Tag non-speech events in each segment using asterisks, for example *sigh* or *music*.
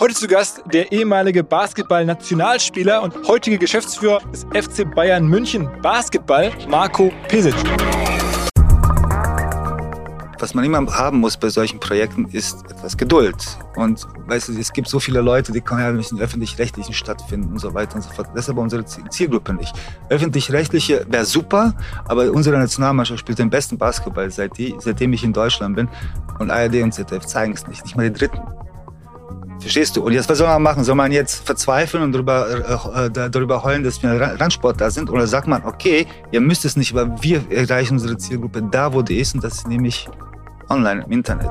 Heute zu Gast der ehemalige Basketball-Nationalspieler und heutige Geschäftsführer des FC Bayern München Basketball, Marco Pesic. Was man immer haben muss bei solchen Projekten, ist etwas Geduld. Und weißt du, es gibt so viele Leute, die können ja nicht in öffentlich-rechtlichen stattfinden und so weiter und so fort. Das ist aber unsere Zielgruppe nicht. Öffentlich-rechtliche wäre super, aber unsere Nationalmannschaft spielt den besten Basketball, seit die, seitdem ich in Deutschland bin. Und ARD und ZDF zeigen es nicht, nicht mal die Dritten. Verstehst du? Und jetzt, was soll man machen? Soll man jetzt verzweifeln und darüber, äh, äh darüber heulen, dass wir Randsport da sind? Oder sagt man, okay, ihr müsst es nicht, aber wir erreichen unsere Zielgruppe da, wo die ist, und das ist nämlich online im Internet.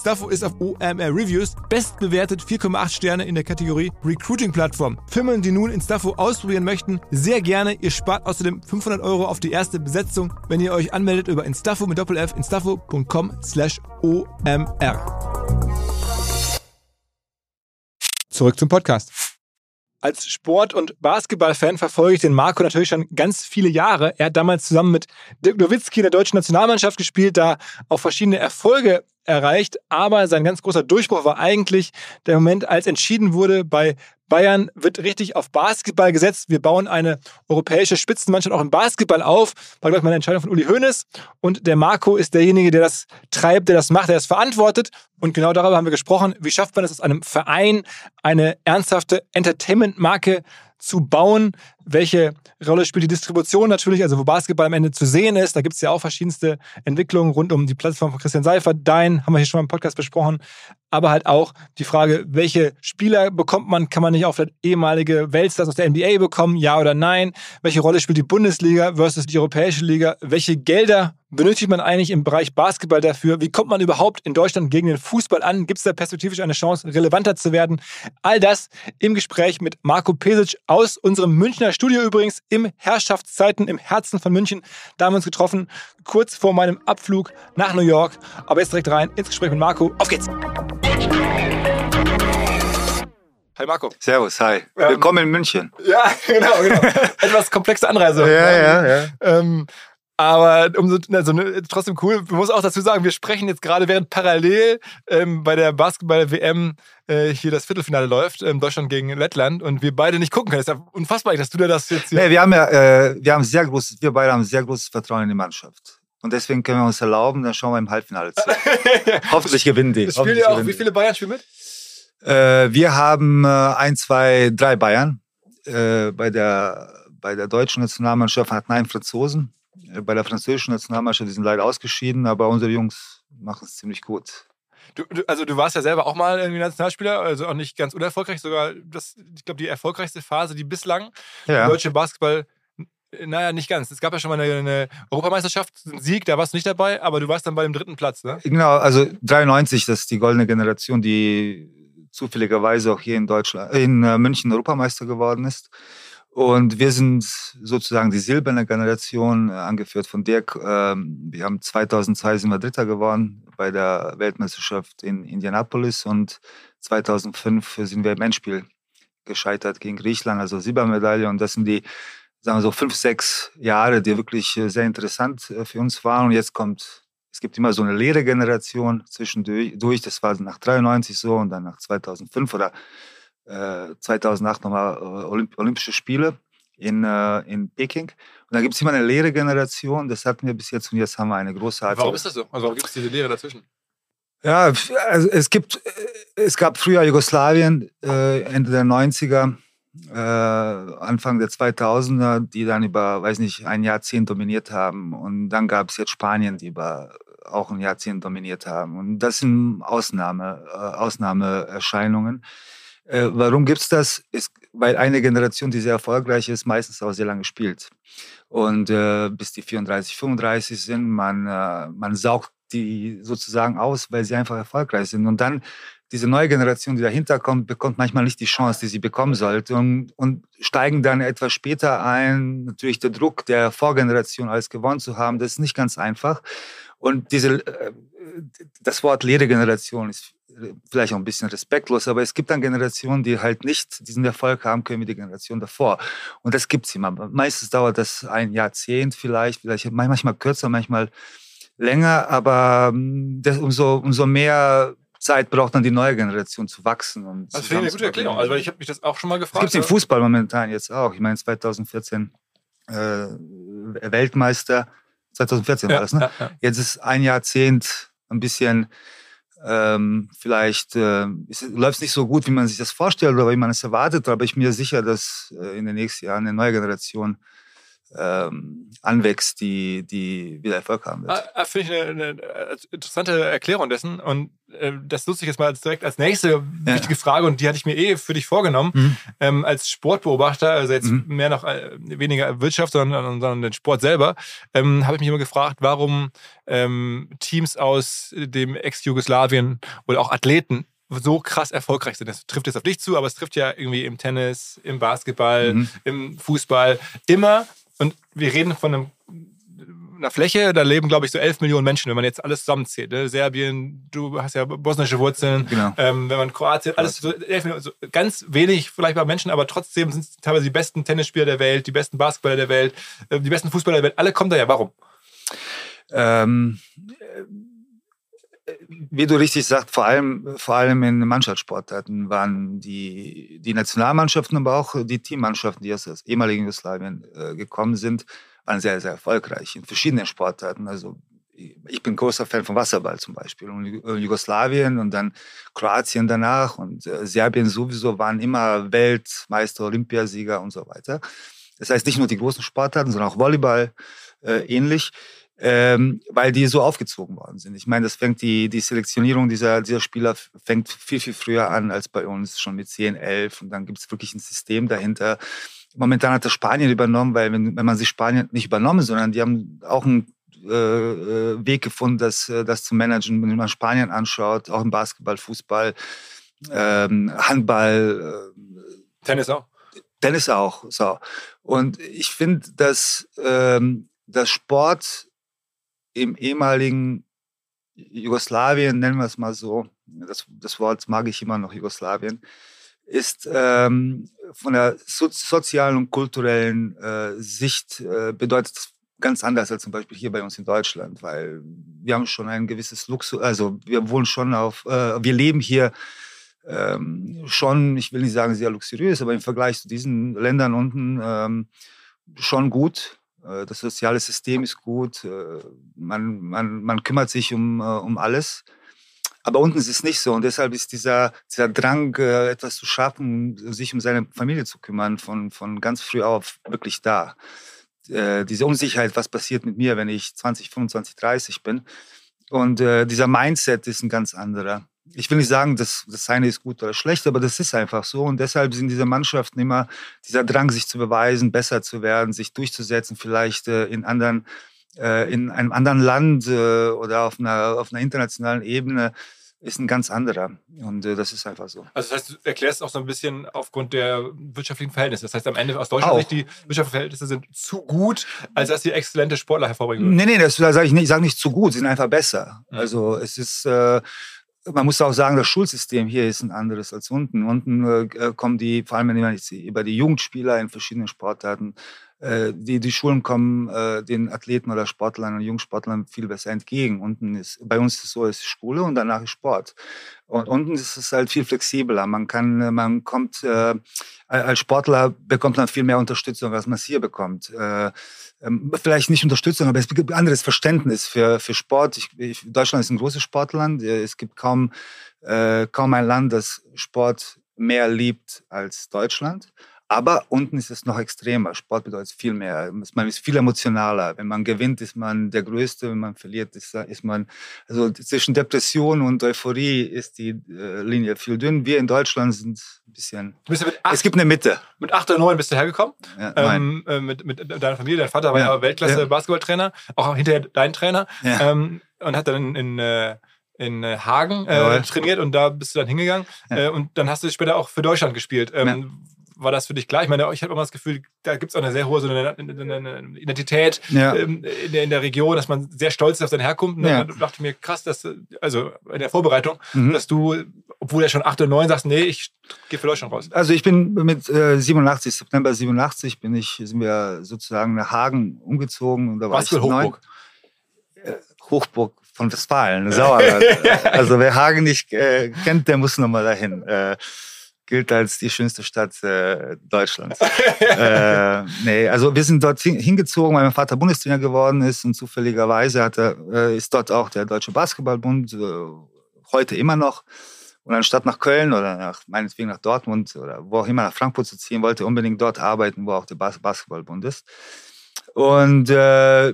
ist auf OMR Reviews bestbewertet 4,8 Sterne in der Kategorie Recruiting Plattform. Firmen, die nun Instafo ausprobieren möchten, sehr gerne. Ihr spart außerdem 500 Euro auf die erste Besetzung, wenn ihr euch anmeldet über Instafo mit Doppel-F, instafo.com slash OMR. Zurück zum Podcast. Als Sport- und Basketballfan verfolge ich den Marco natürlich schon ganz viele Jahre. Er hat damals zusammen mit Dirk Nowitzki in der deutschen Nationalmannschaft gespielt, da auch verschiedene Erfolge erreicht. Aber sein ganz großer Durchbruch war eigentlich der Moment, als entschieden wurde, bei Bayern wird richtig auf Basketball gesetzt. Wir bauen eine europäische Spitzenmannschaft auch im Basketball auf. War, glaube ich, mal eine Entscheidung von Uli Hoeneß. Und der Marco ist derjenige, der das treibt, der das macht, der das verantwortet. Und genau darüber haben wir gesprochen. Wie schafft man es aus einem Verein, eine ernsthafte Entertainment-Marke zu bauen. Welche Rolle spielt die Distribution natürlich, also wo Basketball am Ende zu sehen ist. Da gibt es ja auch verschiedenste Entwicklungen rund um die Plattform von Christian Seifert. Dein haben wir hier schon mal im Podcast besprochen. Aber halt auch die Frage, welche Spieler bekommt man? Kann man nicht auch vielleicht ehemalige Weltstars aus der NBA bekommen? Ja oder nein? Welche Rolle spielt die Bundesliga versus die Europäische Liga? Welche Gelder benötigt man eigentlich im Bereich Basketball dafür? Wie kommt man überhaupt in Deutschland gegen den Fußball an? Gibt es da perspektivisch eine Chance, relevanter zu werden? All das im Gespräch mit Marco Pesic aus unserem Münchner Studio übrigens im Herrschaftszeiten im Herzen von München. Da haben wir uns getroffen, kurz vor meinem Abflug nach New York. Aber jetzt direkt rein ins Gespräch mit Marco. Auf geht's! Hi Marco. Servus, hi. Ähm, Willkommen in München. Ja, *laughs* genau, genau. *laughs* Etwas komplexe Anreise. ja, ja, ja. Ähm, aber umso, also, ne, trotzdem cool. Ich muss auch dazu sagen, wir sprechen jetzt gerade, während parallel ähm, bei der Basketball-WM äh, hier das Viertelfinale läuft, ähm, Deutschland gegen Lettland, und wir beide nicht gucken können. Das ist ja unfassbar, dass du da das jetzt hier. Nee, wir haben ja, äh, wir haben sehr großes, wir beide haben sehr großes Vertrauen in die Mannschaft. Und deswegen können wir uns erlauben, dann schauen wir im Halbfinale zu. *laughs* Hoffentlich gewinnen die. Spielen ja auch, wie viele Bayern spielen mit? Äh, wir haben äh, ein, zwei, drei Bayern. Äh, bei, der, bei der deutschen Nationalmannschaft hat neun Franzosen. Äh, bei der französischen Nationalmannschaft, die sind leider ausgeschieden, aber unsere Jungs machen es ziemlich gut. Du, du, also du warst ja selber auch mal irgendwie Nationalspieler, also auch nicht ganz unerfolgreich, sogar das, ich glaube, die erfolgreichste Phase, die bislang ja. deutsche Basketball naja, nicht ganz. Es gab ja schon mal eine, eine Europameisterschaft, einen Sieg, da warst du nicht dabei, aber du warst dann bei dem dritten Platz, ne? Genau, also 93, das ist die goldene Generation, die zufälligerweise auch hier in Deutschland, in äh, München Europameister geworden ist. Und wir sind sozusagen die silberne Generation, äh, angeführt von Dirk. Ähm, wir haben 2002 sind wir Dritter geworden bei der Weltmeisterschaft in Indianapolis und 2005 sind wir im Endspiel gescheitert gegen Griechenland, also Silbermedaille. Und das sind die, sagen wir so, fünf, sechs Jahre, die wirklich äh, sehr interessant äh, für uns waren. Und jetzt kommt, es gibt immer so eine leere Generation zwischendurch. Das war nach 93 so und dann nach 2005 oder 2008 nochmal äh, Olymp Olympische Spiele in, äh, in Peking. Und da gibt es immer eine leere Generation. Das hatten wir bis jetzt und jetzt haben wir eine große Warum ist das so? Also warum gibt es diese Lehre dazwischen? Ja, also es gibt, äh, es gab früher Jugoslawien, äh, Ende der 90er, äh, Anfang der 2000er, die dann über, weiß nicht, ein Jahrzehnt dominiert haben. Und dann gab es jetzt Spanien, die über auch ein Jahrzehnt dominiert haben. Und das sind Ausnahme, äh, Ausnahmeerscheinungen. Äh, warum gibt es das? Ist, weil eine Generation, die sehr erfolgreich ist, meistens auch sehr lange spielt. Und äh, bis die 34, 35 sind, man, äh, man saugt die sozusagen aus, weil sie einfach erfolgreich sind. Und dann diese neue Generation, die dahinter kommt, bekommt manchmal nicht die Chance, die sie bekommen sollte und, und steigen dann etwas später ein. Natürlich der Druck der Vorgeneration, alles gewonnen zu haben, das ist nicht ganz einfach. Und diese, äh, das Wort Lehregeneration ist vielleicht auch ein bisschen respektlos, aber es gibt dann Generationen, die halt nicht diesen Erfolg haben können wie die Generation davor. Und das gibt es immer. Meistens dauert das ein Jahrzehnt vielleicht, vielleicht manchmal kürzer, manchmal länger, aber hm, das, umso, umso mehr Zeit braucht dann die neue Generation zu wachsen. Und das finde ich eine gute Erklärung. Also ich habe mich das auch schon mal gefragt. Es gibt im Fußball momentan jetzt auch. Ich meine 2014 äh, Weltmeister. 2014 ja, war das, ne? Ja, ja. Jetzt ist ein Jahrzehnt ein bisschen ähm, vielleicht äh, läuft es nicht so gut, wie man sich das vorstellt oder wie man es erwartet, aber ich bin mir sicher, dass äh, in den nächsten Jahren eine neue Generation ähm, anwächst, die, die wieder Erfolg haben wird. Ah, ah Finde ich eine, eine, äh, interessante Erklärung dessen. Und äh, das nutze ich jetzt mal direkt als nächste ja. wichtige Frage und die hatte ich mir eh für dich vorgenommen. Mhm. Ähm, als Sportbeobachter, also jetzt mhm. mehr noch äh, weniger Wirtschaft, sondern, sondern den Sport selber, ähm, habe ich mich immer gefragt, warum ähm, Teams aus dem Ex-Jugoslawien oder auch Athleten so krass erfolgreich sind. Das trifft jetzt auf dich zu, aber es trifft ja irgendwie im Tennis, im Basketball, mhm. im Fußball immer und wir reden von einem, einer Fläche, da leben, glaube ich, so 11 Millionen Menschen, wenn man jetzt alles zusammenzählt. Ne? Serbien, du hast ja bosnische Wurzeln, genau. ähm, wenn man Kroatien, alles so 11 Millionen, so ganz wenig vielleicht bei Menschen, aber trotzdem sind es teilweise die besten Tennisspieler der Welt, die besten Basketballer der Welt, äh, die besten Fußballer der Welt, alle kommen da ja. Warum? Ähm, wie du richtig sagst, vor allem, vor allem in Mannschaftssportarten waren die, die Nationalmannschaften, aber auch die Teammannschaften, die aus dem ehemaligen Jugoslawien äh, gekommen sind, waren sehr, sehr erfolgreich in verschiedenen Sportarten. Also ich bin großer Fan von Wasserball zum Beispiel. Und Jugoslawien und dann Kroatien danach und äh, Serbien sowieso waren immer Weltmeister, Olympiasieger und so weiter. Das heißt nicht nur die großen Sportarten, sondern auch Volleyball äh, ähnlich ähm, weil die so aufgezogen worden sind. Ich meine, das fängt die, die Selektionierung dieser, dieser Spieler fängt viel, viel früher an als bei uns, schon mit 10, 11 und dann gibt es wirklich ein System dahinter. Momentan hat das Spanien übernommen, weil wenn, wenn man sich Spanien nicht übernommen, sondern die haben auch einen äh, äh Weg gefunden, das, äh, das zu managen, wenn man Spanien anschaut, auch im Basketball, Fußball, ähm, Handball. Äh, Tennis auch. Tennis auch. So. Und ich finde, dass ähm, das Sport im ehemaligen Jugoslawien, nennen wir es mal so, das, das Wort mag ich immer noch, Jugoslawien, ist ähm, von der so sozialen und kulturellen äh, Sicht äh, bedeutet es ganz anders als zum Beispiel hier bei uns in Deutschland, weil wir haben schon ein gewisses Luxus, also wir wohnen schon auf, äh, wir leben hier ähm, schon, ich will nicht sagen sehr luxuriös, aber im Vergleich zu diesen Ländern unten ähm, schon gut. Äh, das soziale System ist gut. Äh, man, man, man kümmert sich um, äh, um alles. Aber unten ist es nicht so. Und deshalb ist dieser, dieser Drang, etwas zu schaffen, sich um seine Familie zu kümmern, von, von ganz früh auf wirklich da. Diese Unsicherheit, was passiert mit mir, wenn ich 20, 25, 30 bin. Und dieser Mindset ist ein ganz anderer ich will nicht sagen, dass das eine ist gut oder schlecht, aber das ist einfach so. Und deshalb sind diese Mannschaften immer dieser Drang, sich zu beweisen, besser zu werden, sich durchzusetzen, vielleicht äh, in anderen, äh, in einem anderen Land äh, oder auf einer, auf einer internationalen Ebene ist ein ganz anderer. Und äh, das ist einfach so. Also das heißt, du erklärst auch so ein bisschen aufgrund der wirtschaftlichen Verhältnisse. Das heißt, am Ende aus Deutschland Sicht, die wirtschaftlichen Verhältnisse sind zu gut, als dass sie exzellente Sportler hervorbringen würden. Nee, nee, das sage ich nicht. Ich sage nicht zu gut, sie sind einfach besser. Mhm. Also es ist, äh, man muss auch sagen, das Schulsystem hier ist ein anderes als unten. Unten äh, kommen die, vor allem wenn man über die Jugendspieler in verschiedenen Sportarten, die, die Schulen kommen äh, den Athleten oder Sportlern und Jungsportlern viel besser entgegen. Unten ist, bei uns ist es so, es ist Schule und danach ist Sport. Und unten ist es halt viel flexibler. Man kann, man kommt, äh, als Sportler bekommt man viel mehr Unterstützung, als man es hier bekommt. Äh, ähm, vielleicht nicht Unterstützung, aber es gibt ein anderes Verständnis für, für Sport. Ich, ich, Deutschland ist ein großes Sportland. Es gibt kaum, äh, kaum ein Land, das Sport mehr liebt als Deutschland. Aber unten ist es noch extremer. Sport bedeutet viel mehr. Man ist viel emotionaler. Wenn man gewinnt, ist man der Größte. Wenn man verliert, ist, ist man, also zwischen Depression und Euphorie ist die äh, Linie viel dünn. Wir in Deutschland sind ein bisschen, acht, es gibt eine Mitte. Mit acht oder neun bist du hergekommen. Ja, ähm, äh, mit, mit deiner Familie. Dein Vater war ja, ja Weltklasse-Basketballtrainer, auch hinterher dein Trainer. Ähm, und hat dann in, in äh, in äh, Hagen äh, trainiert und da bist du dann hingegangen ja. äh, und dann hast du später auch für Deutschland gespielt. Ähm, ja war das für dich klar? Ich meine, ich habe immer das Gefühl, da gibt es auch eine sehr hohe so eine, eine, eine Identität ja. ähm, in, der, in, der, Region, dass man sehr stolz ist auf seine Herkunft. Und ja. dann dachte ich mir, krass, dass, also in der Vorbereitung, mhm. dass du, obwohl er schon 8 oder 9 sagst, nee, ich gehe für Deutschland raus. Also ich bin mit äh, 87, September 87, bin ich, sind wir sozusagen nach Hagen umgezogen. Und da war Was ich Hochburg? Äh, Hochburg von Westfalen, *laughs* Sauerland. also wer Hagen nicht äh, kennt, der muss nochmal dahin. Äh, gilt als die schönste Stadt äh, Deutschlands. *laughs* äh, nee, also wir sind dort hingezogen, weil mein Vater Bundestrainer geworden ist und zufälligerweise hat er, äh, ist dort auch der Deutsche Basketballbund, äh, heute immer noch. Und anstatt nach Köln oder nach, meinetwegen nach Dortmund oder wo auch immer nach Frankfurt zu ziehen, wollte unbedingt dort arbeiten, wo auch der Bas Basketballbund ist. Und äh,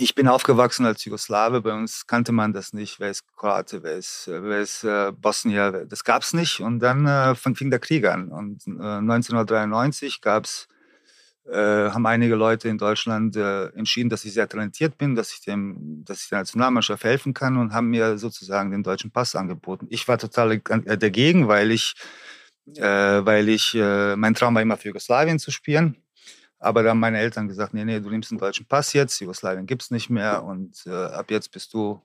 ich bin aufgewachsen als Jugoslawe. Bei uns kannte man das nicht. Wer ist Kroate, wer ist, wer ist äh, Bosnier? Das gab es nicht. Und dann äh, fing der Krieg an. Und äh, 1993 gab's, äh, haben einige Leute in Deutschland äh, entschieden, dass ich sehr talentiert bin, dass ich, dem, dass ich der Nationalmannschaft helfen kann und haben mir sozusagen den deutschen Pass angeboten. Ich war total äh, dagegen, weil ich, äh, weil ich, äh, mein Traum war immer für Jugoslawien zu spielen. Aber da haben meine Eltern gesagt, nee, nee, du nimmst einen deutschen Pass jetzt, Jugoslawien gibt es nicht mehr und äh, ab jetzt bist du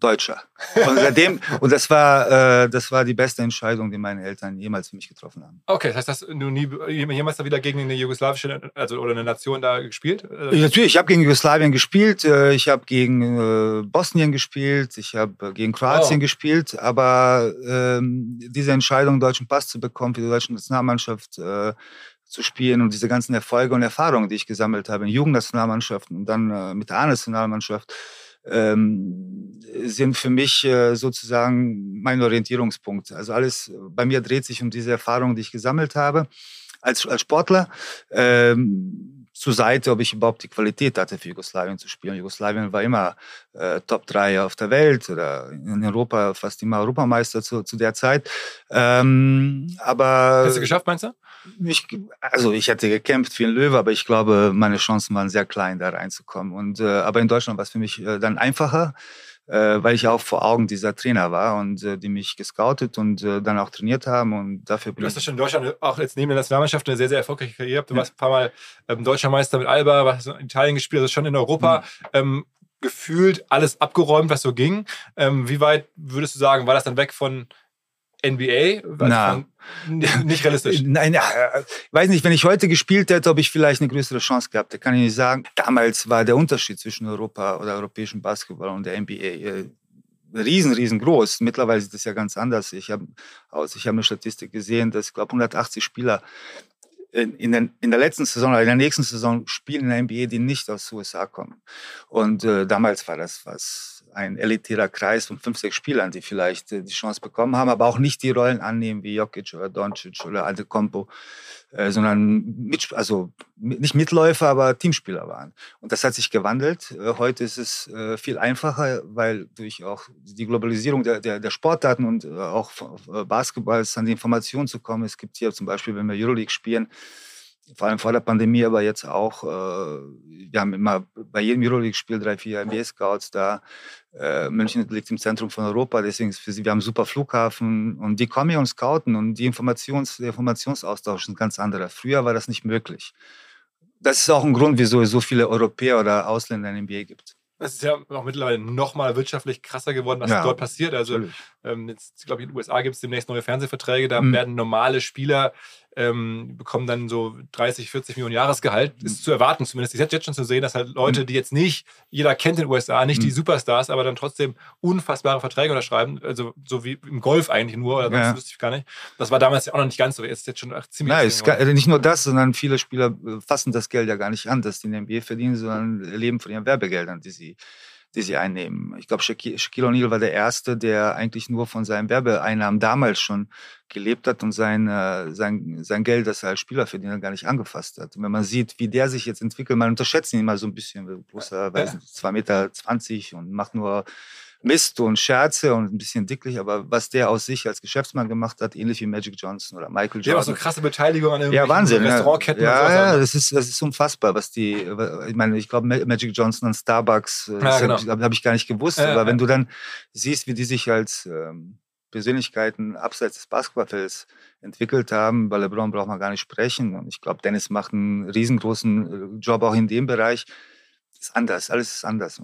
Deutscher. *laughs* Und seitdem, und das war, äh, das war die beste Entscheidung, die meine Eltern jemals für mich getroffen haben. Okay, das heißt, hast du nie jemals da wieder gegen eine jugoslawische also, oder eine Nation da gespielt? Ja, natürlich, ich habe gegen Jugoslawien gespielt, äh, ich habe gegen äh, Bosnien gespielt, ich habe äh, gegen Kroatien oh. gespielt, aber ähm, diese Entscheidung, einen deutschen Pass zu bekommen für die deutsche Nationalmannschaft, äh, zu spielen und diese ganzen Erfolge und Erfahrungen, die ich gesammelt habe in Jugendnationalmannschaften und dann äh, mit der A-Nationalmannschaft, ähm, sind für mich äh, sozusagen mein Orientierungspunkt. Also alles bei mir dreht sich um diese Erfahrungen, die ich gesammelt habe als, als Sportler. Ähm, zur Seite, ob ich überhaupt die Qualität hatte, für Jugoslawien zu spielen. Jugoslawien war immer äh, Top 3 auf der Welt oder in Europa fast immer Europameister zu, zu der Zeit. Ähm, aber Hast du geschafft, meinst du? Ich, also ich hätte gekämpft wie ein Löwe, aber ich glaube, meine Chancen waren sehr klein, da reinzukommen. Und, äh, aber in Deutschland war es für mich äh, dann einfacher, äh, weil ich auch vor Augen dieser Trainer war und äh, die mich gescoutet und äh, dann auch trainiert haben. Und dafür du hast ja schon in Deutschland auch jetzt neben der Nationalmannschaft eine sehr, sehr erfolgreiche Karriere. Du ja. warst ein paar Mal ähm, Deutscher Meister mit Alba, warst in Italien gespielt, also schon in Europa. Mhm. Ähm, gefühlt alles abgeräumt, was so ging. Ähm, wie weit würdest du sagen, war das dann weg von NBA? Na. Nicht realistisch. *laughs* Nein, ja, äh, weiß nicht, wenn ich heute gespielt hätte, ob ich vielleicht eine größere Chance gehabt hätte, kann ich nicht sagen. Damals war der Unterschied zwischen Europa oder europäischem Basketball und der NBA äh, riesen, riesengroß. Mittlerweile ist das ja ganz anders. Ich habe aus, ich habe eine Statistik gesehen, dass ich glaube 180 Spieler in, in, den, in der letzten Saison oder in der nächsten Saison spielen in der NBA, die nicht aus den USA kommen. Und äh, damals war das was ein elitärer Kreis von fünf, sechs Spielern, die vielleicht äh, die Chance bekommen haben, aber auch nicht die Rollen annehmen wie Jokic oder Doncic oder Antetokounmpo, äh, sondern mit, also nicht Mitläufer, aber Teamspieler waren. Und das hat sich gewandelt. Äh, heute ist es äh, viel einfacher, weil durch auch die Globalisierung der, der, der Sportdaten und auch Basketballs an die Informationen zu kommen. Es gibt hier zum Beispiel, wenn wir Euroleague spielen, vor allem vor der Pandemie, aber jetzt auch, äh, wir haben immer bei jedem Euroleague-Spiel drei, vier NBA-Scouts da. Äh, München liegt im Zentrum von Europa, deswegen ist für sie, wir haben einen super Flughafen und die kommen hier und scouten und die Informations, der Informationsaustausch ist ein ganz anderer. Früher war das nicht möglich. Das ist auch ein Grund, wieso es so viele Europäer oder Ausländer in NBA gibt. Es ist ja auch mittlerweile noch mal wirtschaftlich krasser geworden, was ja, dort passiert. Also ähm, jetzt, glaube ich, in den USA gibt es demnächst neue Fernsehverträge. Da mhm. werden normale Spieler ähm, bekommen dann so 30, 40 Millionen Jahresgehalt. Mhm. Ist zu erwarten zumindest. Ich hätte jetzt schon zu sehen, dass halt Leute, mhm. die jetzt nicht, jeder kennt in den USA, nicht mhm. die Superstars, aber dann trotzdem unfassbare Verträge unterschreiben. Also so wie im Golf eigentlich nur, oder ja. das wüsste ich gar nicht. Das war damals ja auch noch nicht ganz so. Jetzt ist jetzt schon ziemlich. Nein, es kann, nicht nur das, sondern viele Spieler äh, fassen das Geld ja gar nicht an, dass die in der NBA verdienen, sondern leben von ihren Werbegeldern, die sie die sie einnehmen. Ich glaube, Shaquille O'Neal war der Erste, der eigentlich nur von seinen Werbeeinnahmen damals schon gelebt hat und sein, äh, sein, sein Geld, das er als Spieler verdient gar nicht angefasst hat. Und wenn man sieht, wie der sich jetzt entwickelt, man unterschätzt ihn immer so ein bisschen, großer, weiß nicht, zwei Meter zwanzig und macht nur Mist und Scherze und ein bisschen dicklich, aber was der aus sich als Geschäftsmann gemacht hat, ähnlich wie Magic Johnson oder Michael Jordan. Der hat auch so krasse Beteiligung an ja, Wahnsinn, Restaurantketten. Ja, ja, ja, das ist, das ist unfassbar, was die, ich meine, ich glaube, Magic Johnson und Starbucks, äh, ja, genau. habe hab ich gar nicht gewusst, ja, aber wenn du dann siehst, wie die sich als ähm, Persönlichkeiten abseits des Basketballfelds entwickelt haben. Bei LeBron braucht man gar nicht sprechen. Und ich glaube, Dennis macht einen riesengroßen äh, Job auch in dem Bereich. Das ist anders, alles ist anders.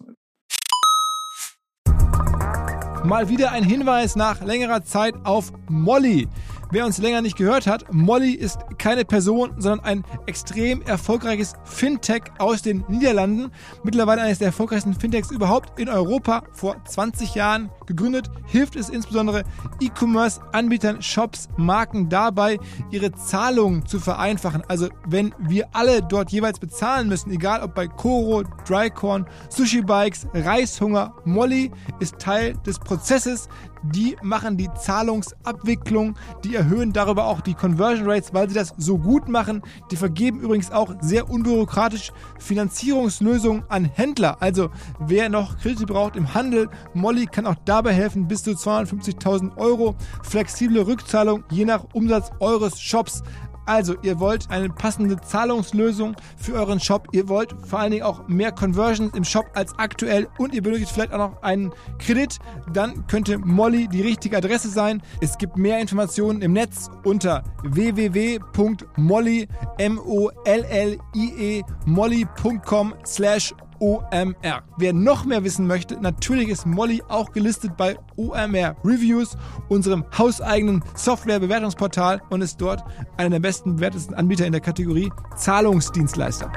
Mal wieder ein Hinweis nach längerer Zeit auf Molly. Wer uns länger nicht gehört hat, Molly ist keine Person, sondern ein extrem erfolgreiches Fintech aus den Niederlanden. Mittlerweile eines der erfolgreichsten Fintechs überhaupt in Europa. Vor 20 Jahren gegründet, hilft es insbesondere E-Commerce-Anbietern, Shops, Marken dabei, ihre Zahlungen zu vereinfachen. Also wenn wir alle dort jeweils bezahlen müssen, egal ob bei Koro, Drycorn, Sushi Bikes, Reishunger, Molly ist Teil des Prozesses die machen die Zahlungsabwicklung, die erhöhen darüber auch die Conversion Rates, weil sie das so gut machen. Die vergeben übrigens auch sehr unbürokratisch Finanzierungslösungen an Händler. Also wer noch Kredite braucht im Handel, Molly kann auch dabei helfen, bis zu 250.000 Euro. Flexible Rückzahlung je nach Umsatz eures Shops. Also, ihr wollt eine passende Zahlungslösung für euren Shop. Ihr wollt vor allen Dingen auch mehr Conversions im Shop als aktuell und ihr benötigt vielleicht auch noch einen Kredit. Dann könnte Molly die richtige Adresse sein. Es gibt mehr Informationen im Netz unter www.molly, M-O-L-L-I-E, molly.com slash OMR. Wer noch mehr wissen möchte, natürlich ist Molly auch gelistet bei OMR Reviews, unserem hauseigenen Software-Bewertungsportal und ist dort einer der besten bewertesten Anbieter in der Kategorie Zahlungsdienstleister.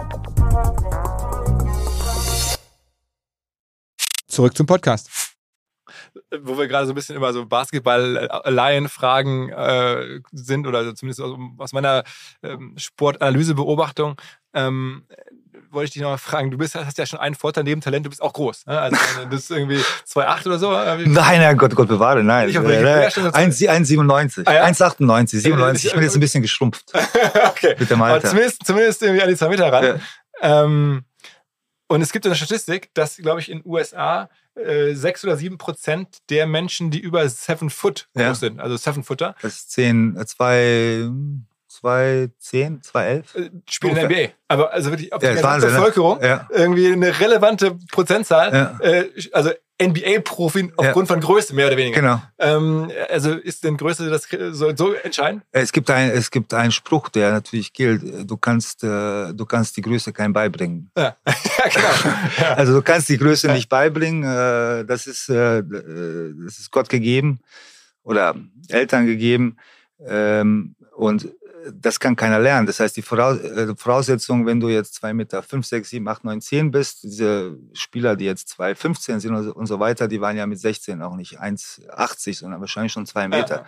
Zurück zum Podcast wo wir gerade so ein bisschen über so Basketball-Laien-Fragen äh, sind oder zumindest aus meiner ähm, Sportanalyse-Beobachtung. Ähm, wollte ich dich noch mal fragen. Du bist, hast ja schon einen Vorteil neben Talent, du bist auch groß. Ne? Also, du bist irgendwie *laughs* 2,8 oder so. Nein, nein, Gott, Gott bewahre, nein. Ich hoffe, äh, 1,97. Ah, ja? 1,98, 97. Ich bin jetzt ein bisschen geschrumpft. *laughs* okay. Mit dem Alter. Aber zumindest, zumindest irgendwie an die 2 Meter ran. Ja. Ähm, und es gibt eine Statistik, dass, glaube ich, in den USA äh, 6 oder 7 Prozent der Menschen, die über 7 Foot groß ja. sind, also 7 Footer. Das ist 10, 2, 2010, 2011. Äh, Spielen in der NBA. Aber also wirklich auf ja, die Wahnsinn, ne? Bevölkerung ja. irgendwie eine relevante Prozentzahl. Ja. Äh, also NBA-Profi aufgrund von Größe, mehr oder weniger. Genau. Ähm, also ist denn Größe das so, so entscheidend? Es gibt, ein, es gibt einen Spruch, der natürlich gilt. Du kannst, äh, du kannst die Größe kein beibringen. Ja, *laughs* ja genau. Ja. *laughs* Also du kannst die Größe ja. nicht beibringen. Äh, das, ist, äh, das ist Gott gegeben oder Eltern gegeben. Ähm, und das kann keiner lernen. Das heißt, die äh, Voraussetzung, wenn du jetzt zwei Meter, fünf, sechs, sieben, acht, neun, zehn bist, diese Spieler, die jetzt zwei, 15 sind und so weiter, die waren ja mit 16 auch nicht 1,80, sondern wahrscheinlich schon zwei Meter. Ja.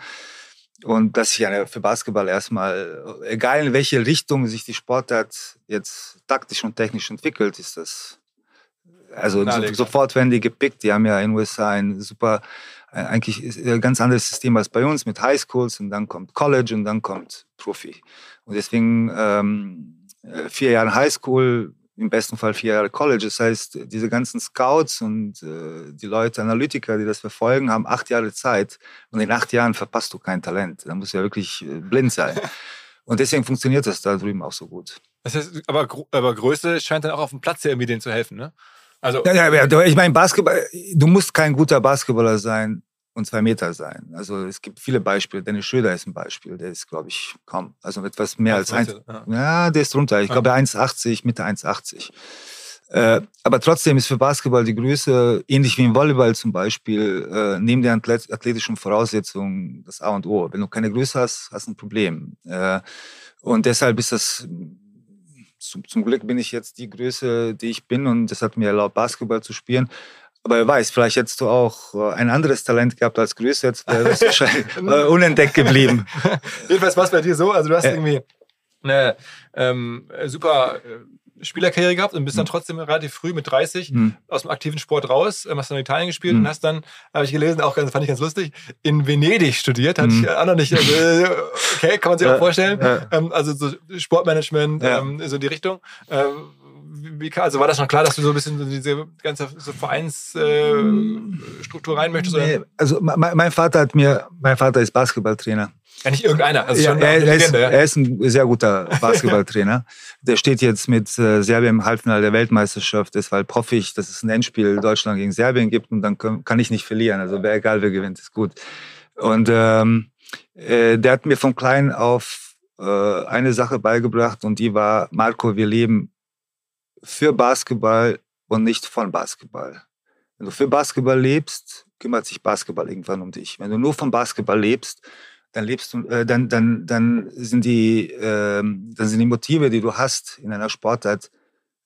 Und das ist ja für Basketball erstmal, egal in welche Richtung sich die Sportart jetzt taktisch und technisch entwickelt, ist das, also so, sofort werden die gepickt. Die haben ja in den USA ein super äh, eigentlich ist ein ganz anderes System als bei uns mit Highschools und dann kommt College und dann kommt Profi. Und deswegen ähm, äh, vier Jahre Highschool, im besten Fall vier Jahre College. Das heißt, diese ganzen Scouts und äh, die Leute, Analytiker, die das verfolgen, haben acht Jahre Zeit. Und in acht Jahren verpasst du kein Talent. Da musst du ja wirklich äh, blind sein. *laughs* Und deswegen funktioniert das da drüben auch so gut. Das heißt, aber, aber Größe scheint dann auch auf dem Platz irgendwie denen zu helfen, ne? Also ja, ja, ich meine, Basketball, du musst kein guter Basketballer sein und zwei Meter sein. Also es gibt viele Beispiele. Dennis Schröder ist ein Beispiel. Der ist, glaube ich, kaum, also etwas mehr als eins. Ja. ja. der ist drunter. Ich glaube 1,80, Mitte 1,80. Äh, aber trotzdem ist für Basketball die Größe, ähnlich wie im Volleyball zum Beispiel, äh, neben der athletischen Voraussetzungen das A und O. Wenn du keine Größe hast, hast du ein Problem. Äh, und deshalb ist das, zum, zum Glück bin ich jetzt die Größe, die ich bin und das hat mir erlaubt, Basketball zu spielen. Aber wer weiß, vielleicht hättest du auch äh, ein anderes Talent gehabt als Größe, jetzt wäre das *laughs* wahrscheinlich äh, unentdeckt geblieben. *laughs* Jedenfalls war es bei dir so, also du hast irgendwie eine ähm, super äh, Spielerkarriere gehabt und bist dann mhm. trotzdem relativ früh mit 30 mhm. aus dem aktiven Sport raus, hast dann in Italien gespielt mhm. und hast dann, habe ich gelesen, auch ganz, fand ich ganz lustig, in Venedig studiert. Hatte mhm. ich auch noch nicht, also, okay, kann man sich auch vorstellen. Ja. Ähm, also so Sportmanagement, ja. ähm, so die Richtung. Wie, also war das schon klar, dass du so ein bisschen so diese ganze so Vereinsstruktur äh, rein möchtest? Nee, also mein, Vater hat mir, mein Vater ist Basketballtrainer. Ja, nicht irgendeiner. Also ja, er, er, ist, er, ist, ein sehr guter Basketballtrainer. der steht jetzt mit äh, Serbien im Halbfinale der Weltmeisterschaft. Deshalb hoffe ich, dass es ein Endspiel Deutschland gegen Serbien gibt und dann kann, kann ich nicht verlieren. Also wäre egal, wer gewinnt, ist gut. Und ähm, äh, der hat mir von klein auf äh, eine Sache beigebracht und die war, Marco, wir leben für Basketball und nicht von Basketball. Wenn du für Basketball lebst, kümmert sich Basketball irgendwann um dich. Wenn du nur von Basketball lebst, dann lebst du, äh, dann, dann, dann sind die, äh, dann sind die Motive, die du hast in einer Sportart,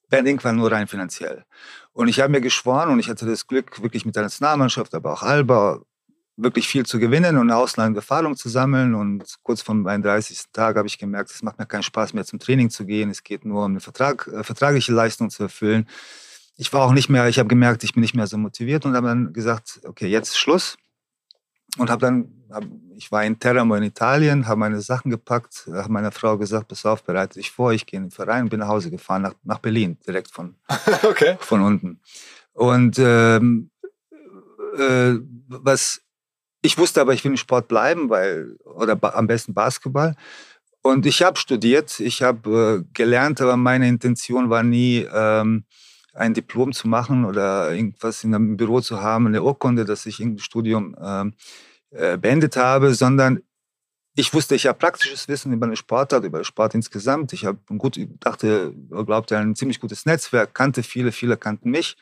werden irgendwann nur rein finanziell. Und ich habe mir geschworen und ich hatte das Glück, wirklich mit der Nationalmannschaft, aber auch Alba, wirklich viel zu gewinnen und ausland Erfahrung zu sammeln. Und kurz vor meinem 30. Tag habe ich gemerkt, es macht mir keinen Spaß mehr zum Training zu gehen. Es geht nur um eine Vertrag, äh, vertragliche Leistung zu erfüllen. Ich war auch nicht mehr, ich habe gemerkt, ich bin nicht mehr so motiviert und habe dann gesagt, okay, jetzt Schluss. Und habe dann, hab, ich war in Teramo in Italien, habe meine Sachen gepackt, habe meiner Frau gesagt, pass auf, bereite dich vor, ich gehe in den Verein und bin nach Hause gefahren, nach, nach Berlin, direkt von, *laughs* okay. von unten. Und ähm, äh, was ich wusste aber, ich will im Sport bleiben, weil, oder am besten Basketball. Und ich habe studiert, ich habe äh, gelernt, aber meine Intention war nie, ähm, ein Diplom zu machen oder irgendwas in einem Büro zu haben, eine Urkunde, dass ich irgendein Studium ähm, äh, beendet habe, sondern ich wusste, ich habe praktisches Wissen über den Sportart, über den Sport insgesamt. Ich habe gut, dachte, glaubte, ein ziemlich gutes Netzwerk, kannte viele, viele kannten mich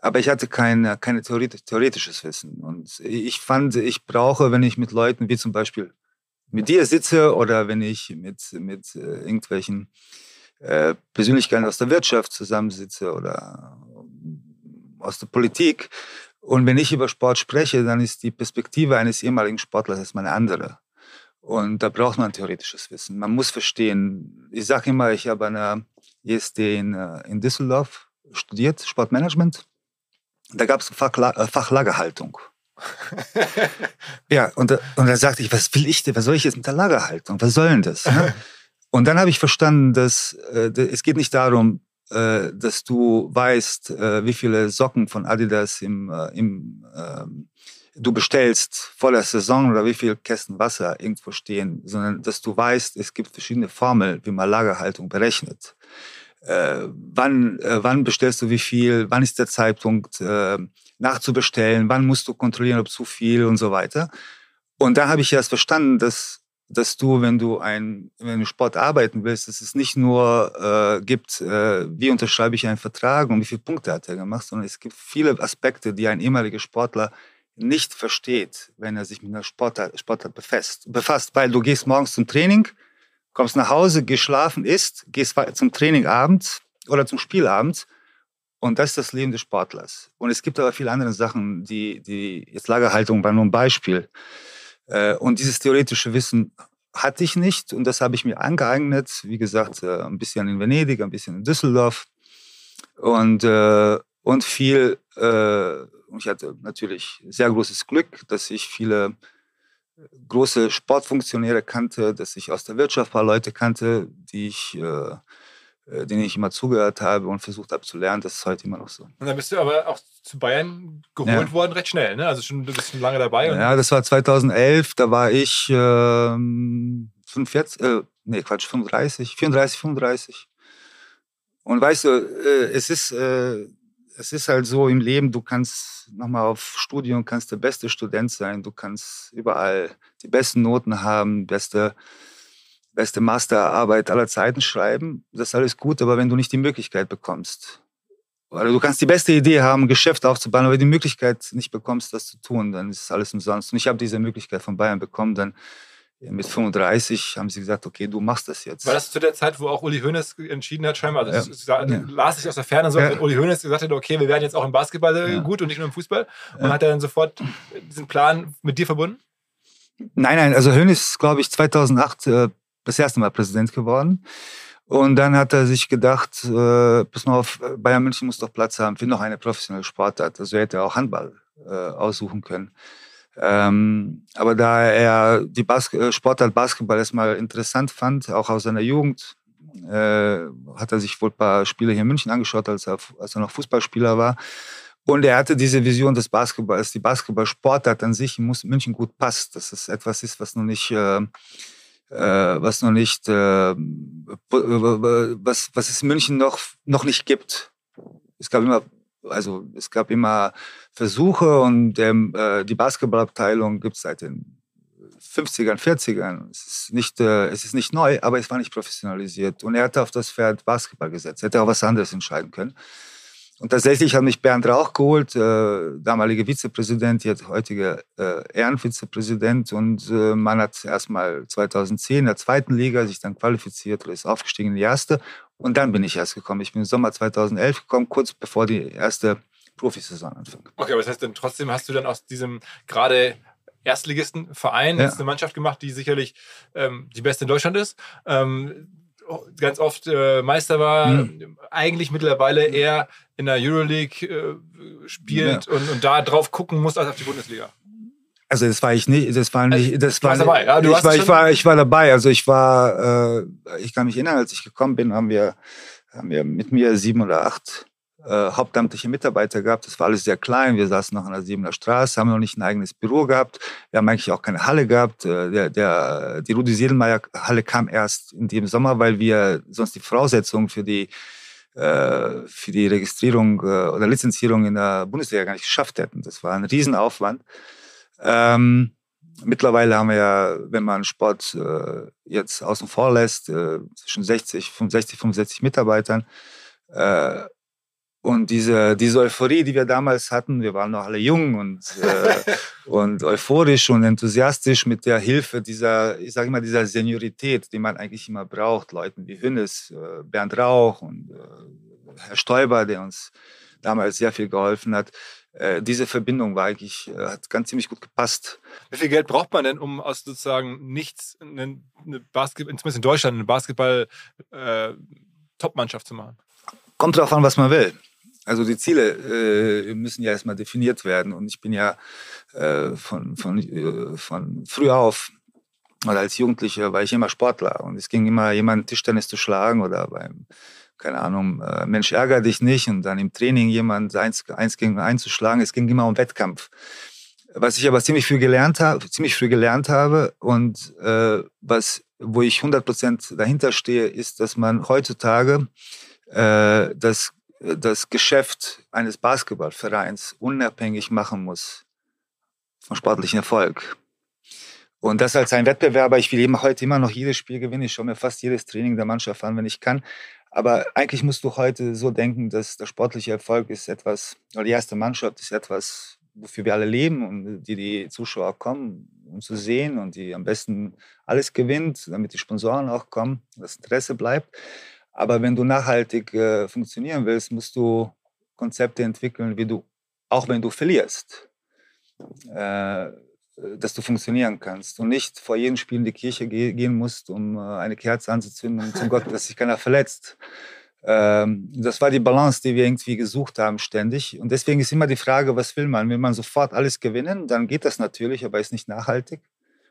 aber ich hatte kein, kein theoretisches Wissen. Und ich fand, ich brauche, wenn ich mit Leuten wie zum Beispiel mit dir sitze oder wenn ich mit, mit äh, irgendwelchen äh, Persönlichkeiten aus der Wirtschaft zusammensitze oder aus der Politik. Und wenn ich über Sport spreche, dann ist die Perspektive eines ehemaligen Sportlers erstmal eine andere. Und da braucht man theoretisches Wissen. Man muss verstehen. Ich sage immer, ich habe an der ESD in, äh, in Düsseldorf studiert, Sportmanagement da gab es Fachla äh, Fachlagerhaltung. *laughs* ja, und, und da sagte ich, was will ich denn, was soll ich jetzt mit der Lagerhaltung? Was soll denn das? Ne? *laughs* und dann habe ich verstanden, dass äh, es geht nicht darum, äh, dass du weißt, äh, wie viele Socken von Adidas im, äh, im ähm, du bestellst vor der Saison oder wie viele Kästen Wasser irgendwo stehen, sondern dass du weißt, es gibt verschiedene Formeln, wie man Lagerhaltung berechnet. Äh, wann, äh, wann bestellst du wie viel, wann ist der Zeitpunkt äh, nachzubestellen, wann musst du kontrollieren, ob zu viel und so weiter. Und da habe ich erst verstanden, dass, dass du, wenn du ein, wenn du Sport arbeiten willst, dass es nicht nur äh, gibt, äh, wie unterschreibe ich einen Vertrag und wie viele Punkte hat er gemacht, sondern es gibt viele Aspekte, die ein ehemaliger Sportler nicht versteht, wenn er sich mit einer Sportart, Sportart befasst, befasst. Weil du gehst morgens zum Training, kommst nach Hause, gehst schlafen, isst, gehst zum Training abends oder zum Spiel abends. Und das ist das Leben des Sportlers. Und es gibt aber viele andere Sachen, die, die jetzt Lagerhaltung war nur ein Beispiel. Äh, und dieses theoretische Wissen hatte ich nicht und das habe ich mir angeeignet. Wie gesagt, äh, ein bisschen in Venedig, ein bisschen in Düsseldorf und, äh, und viel. Ich hatte natürlich sehr großes Glück, dass ich viele große Sportfunktionäre kannte, dass ich aus der Wirtschaft ein paar Leute kannte, die ich, denen ich immer zugehört habe und versucht habe zu lernen. Das ist heute immer noch so. Und dann bist du aber auch zu Bayern geholt ja. worden, recht schnell, ne? Also schon, du bist schon lange dabei. ja, das war 2011, da war ich äh, 45, äh, nee, Quatsch, 35, 34, 35. Und weißt du, äh, es ist äh, es ist halt so im Leben, du kannst nochmal auf Studium, kannst der beste Student sein, du kannst überall die besten Noten haben, beste, beste Masterarbeit aller Zeiten schreiben. Das ist alles gut, aber wenn du nicht die Möglichkeit bekommst, oder du kannst die beste Idee haben, ein Geschäft aufzubauen, aber die Möglichkeit nicht bekommst, das zu tun, dann ist alles umsonst. Und ich habe diese Möglichkeit von Bayern bekommen, dann mit 35 haben sie gesagt, okay, du machst das jetzt. War das zu der Zeit, wo auch Uli Hoeneß entschieden hat, scheinbar? Also ja. ja. las ich aus der Ferne so, ja. Uli Hoeneß gesagt hat, okay, wir werden jetzt auch im Basketball ja. gut und nicht nur im Fußball. Und hat er dann sofort diesen Plan mit dir verbunden? Nein, nein, also Hoeneß ist, glaube ich, 2008 äh, das erste Mal Präsident geworden. Und dann hat er sich gedacht, äh, pass mal auf, Bayern München muss doch Platz haben für noch eine professionelle Sportart. Also er hätte auch Handball äh, aussuchen können. Ähm, aber da er die Bas äh, Sportart Basketball erstmal interessant fand, auch aus seiner Jugend, äh, hat er sich wohl ein paar Spiele hier in München angeschaut, als er, als er noch Fußballspieler war. Und er hatte diese Vision des Basketballs, die Basketballsportart an sich in München gut passt. Dass es etwas ist, was noch nicht äh, was noch nicht, äh, was, was es in München noch, noch nicht gibt. Es gab immer, also es gab immer Versuche und der, äh, die Basketballabteilung gibt es seit den 50ern, 40ern. Es ist, nicht, äh, es ist nicht neu, aber es war nicht professionalisiert. Und er hatte auf das Pferd Basketball gesetzt. Er hätte auch was anderes entscheiden können. Und tatsächlich hat mich Bernd Rauch geholt, äh, damaliger Vizepräsident, jetzt heutiger äh, Ehrenvizepräsident. Und äh, man hat erstmal 2010 in der zweiten Liga sich dann qualifiziert oder ist aufgestiegen in die erste. Und dann bin ich erst gekommen. Ich bin im Sommer 2011 gekommen, kurz bevor die erste Profisaison anfing. Okay, aber das heißt, dann trotzdem hast du dann aus diesem gerade Erstligisten-Verein ja. eine Mannschaft gemacht, die sicherlich ähm, die beste in Deutschland ist. Ähm, ganz oft äh, Meister war, mhm. eigentlich mittlerweile eher in der Euroleague äh, spielt ja. und, und da drauf gucken muss als auf die Bundesliga. Also das war ich nicht, das war nicht, das war, dabei, ja, ich, war, ich war, ich war dabei. Also ich war, äh, ich kann mich erinnern, als ich gekommen bin, haben wir, haben wir mit mir sieben oder acht äh, hauptamtliche Mitarbeiter gehabt. Das war alles sehr klein. Wir saßen noch an der Siebener Straße, haben noch nicht ein eigenes Büro gehabt. Wir haben eigentlich auch keine Halle gehabt. Äh, der, der, die Rudi Sedelmeier Halle kam erst in dem Sommer, weil wir sonst die Voraussetzungen für die äh, für die Registrierung äh, oder Lizenzierung in der Bundesliga gar nicht geschafft hätten. Das war ein Riesenaufwand. Ähm, mittlerweile haben wir ja, wenn man Sport jetzt außen vor lässt, zwischen 60, 65, 65 Mitarbeitern, und diese, diese Euphorie, die wir damals hatten, wir waren noch alle jung und, *laughs* äh, und euphorisch und enthusiastisch mit der Hilfe dieser, ich sage immer, dieser Seniorität, die man eigentlich immer braucht. Leuten wie Hünnes, äh, Bernd Rauch und äh, Herr Stoiber, der uns damals sehr viel geholfen hat. Äh, diese Verbindung war eigentlich, äh, hat ganz ziemlich gut gepasst. Wie viel Geld braucht man denn, um aus sozusagen nichts, eine, eine Basketball, zumindest in Deutschland, eine Basketball-Top-Mannschaft äh, zu machen? Kommt drauf an, was man will. Also die Ziele äh, müssen ja erstmal definiert werden. Und ich bin ja äh, von, von, äh, von früh auf oder als Jugendlicher war ich immer Sportler. Und es ging immer, jemanden Tischtennis zu schlagen oder beim, keine Ahnung, äh, Mensch ärger dich nicht und dann im Training jemand eins, eins gegen einzuschlagen. Es ging immer um Wettkampf. Was ich aber ziemlich früh gelernt habe, ziemlich früh gelernt habe und äh, was, wo ich 100 Prozent dahinter stehe, ist, dass man heutzutage äh, das das Geschäft eines Basketballvereins unabhängig machen muss vom sportlichen Erfolg. Und das als ein Wettbewerber, ich will immer, heute immer noch jedes Spiel gewinnen, ich schaue mir fast jedes Training der Mannschaft an, wenn ich kann. Aber eigentlich musst du heute so denken, dass der sportliche Erfolg ist etwas, oder die erste Mannschaft ist etwas, wofür wir alle leben und die die Zuschauer kommen, um zu sehen und die am besten alles gewinnt, damit die Sponsoren auch kommen, das Interesse bleibt. Aber wenn du nachhaltig äh, funktionieren willst, musst du Konzepte entwickeln, wie du, auch wenn du verlierst, äh, dass du funktionieren kannst und nicht vor jedem Spiel in die Kirche ge gehen musst, um äh, eine Kerze anzuzünden und zum Gott, dass sich keiner verletzt. Ähm, das war die Balance, die wir irgendwie gesucht haben ständig. Und deswegen ist immer die Frage, was will man? Will man sofort alles gewinnen? Dann geht das natürlich, aber ist nicht nachhaltig.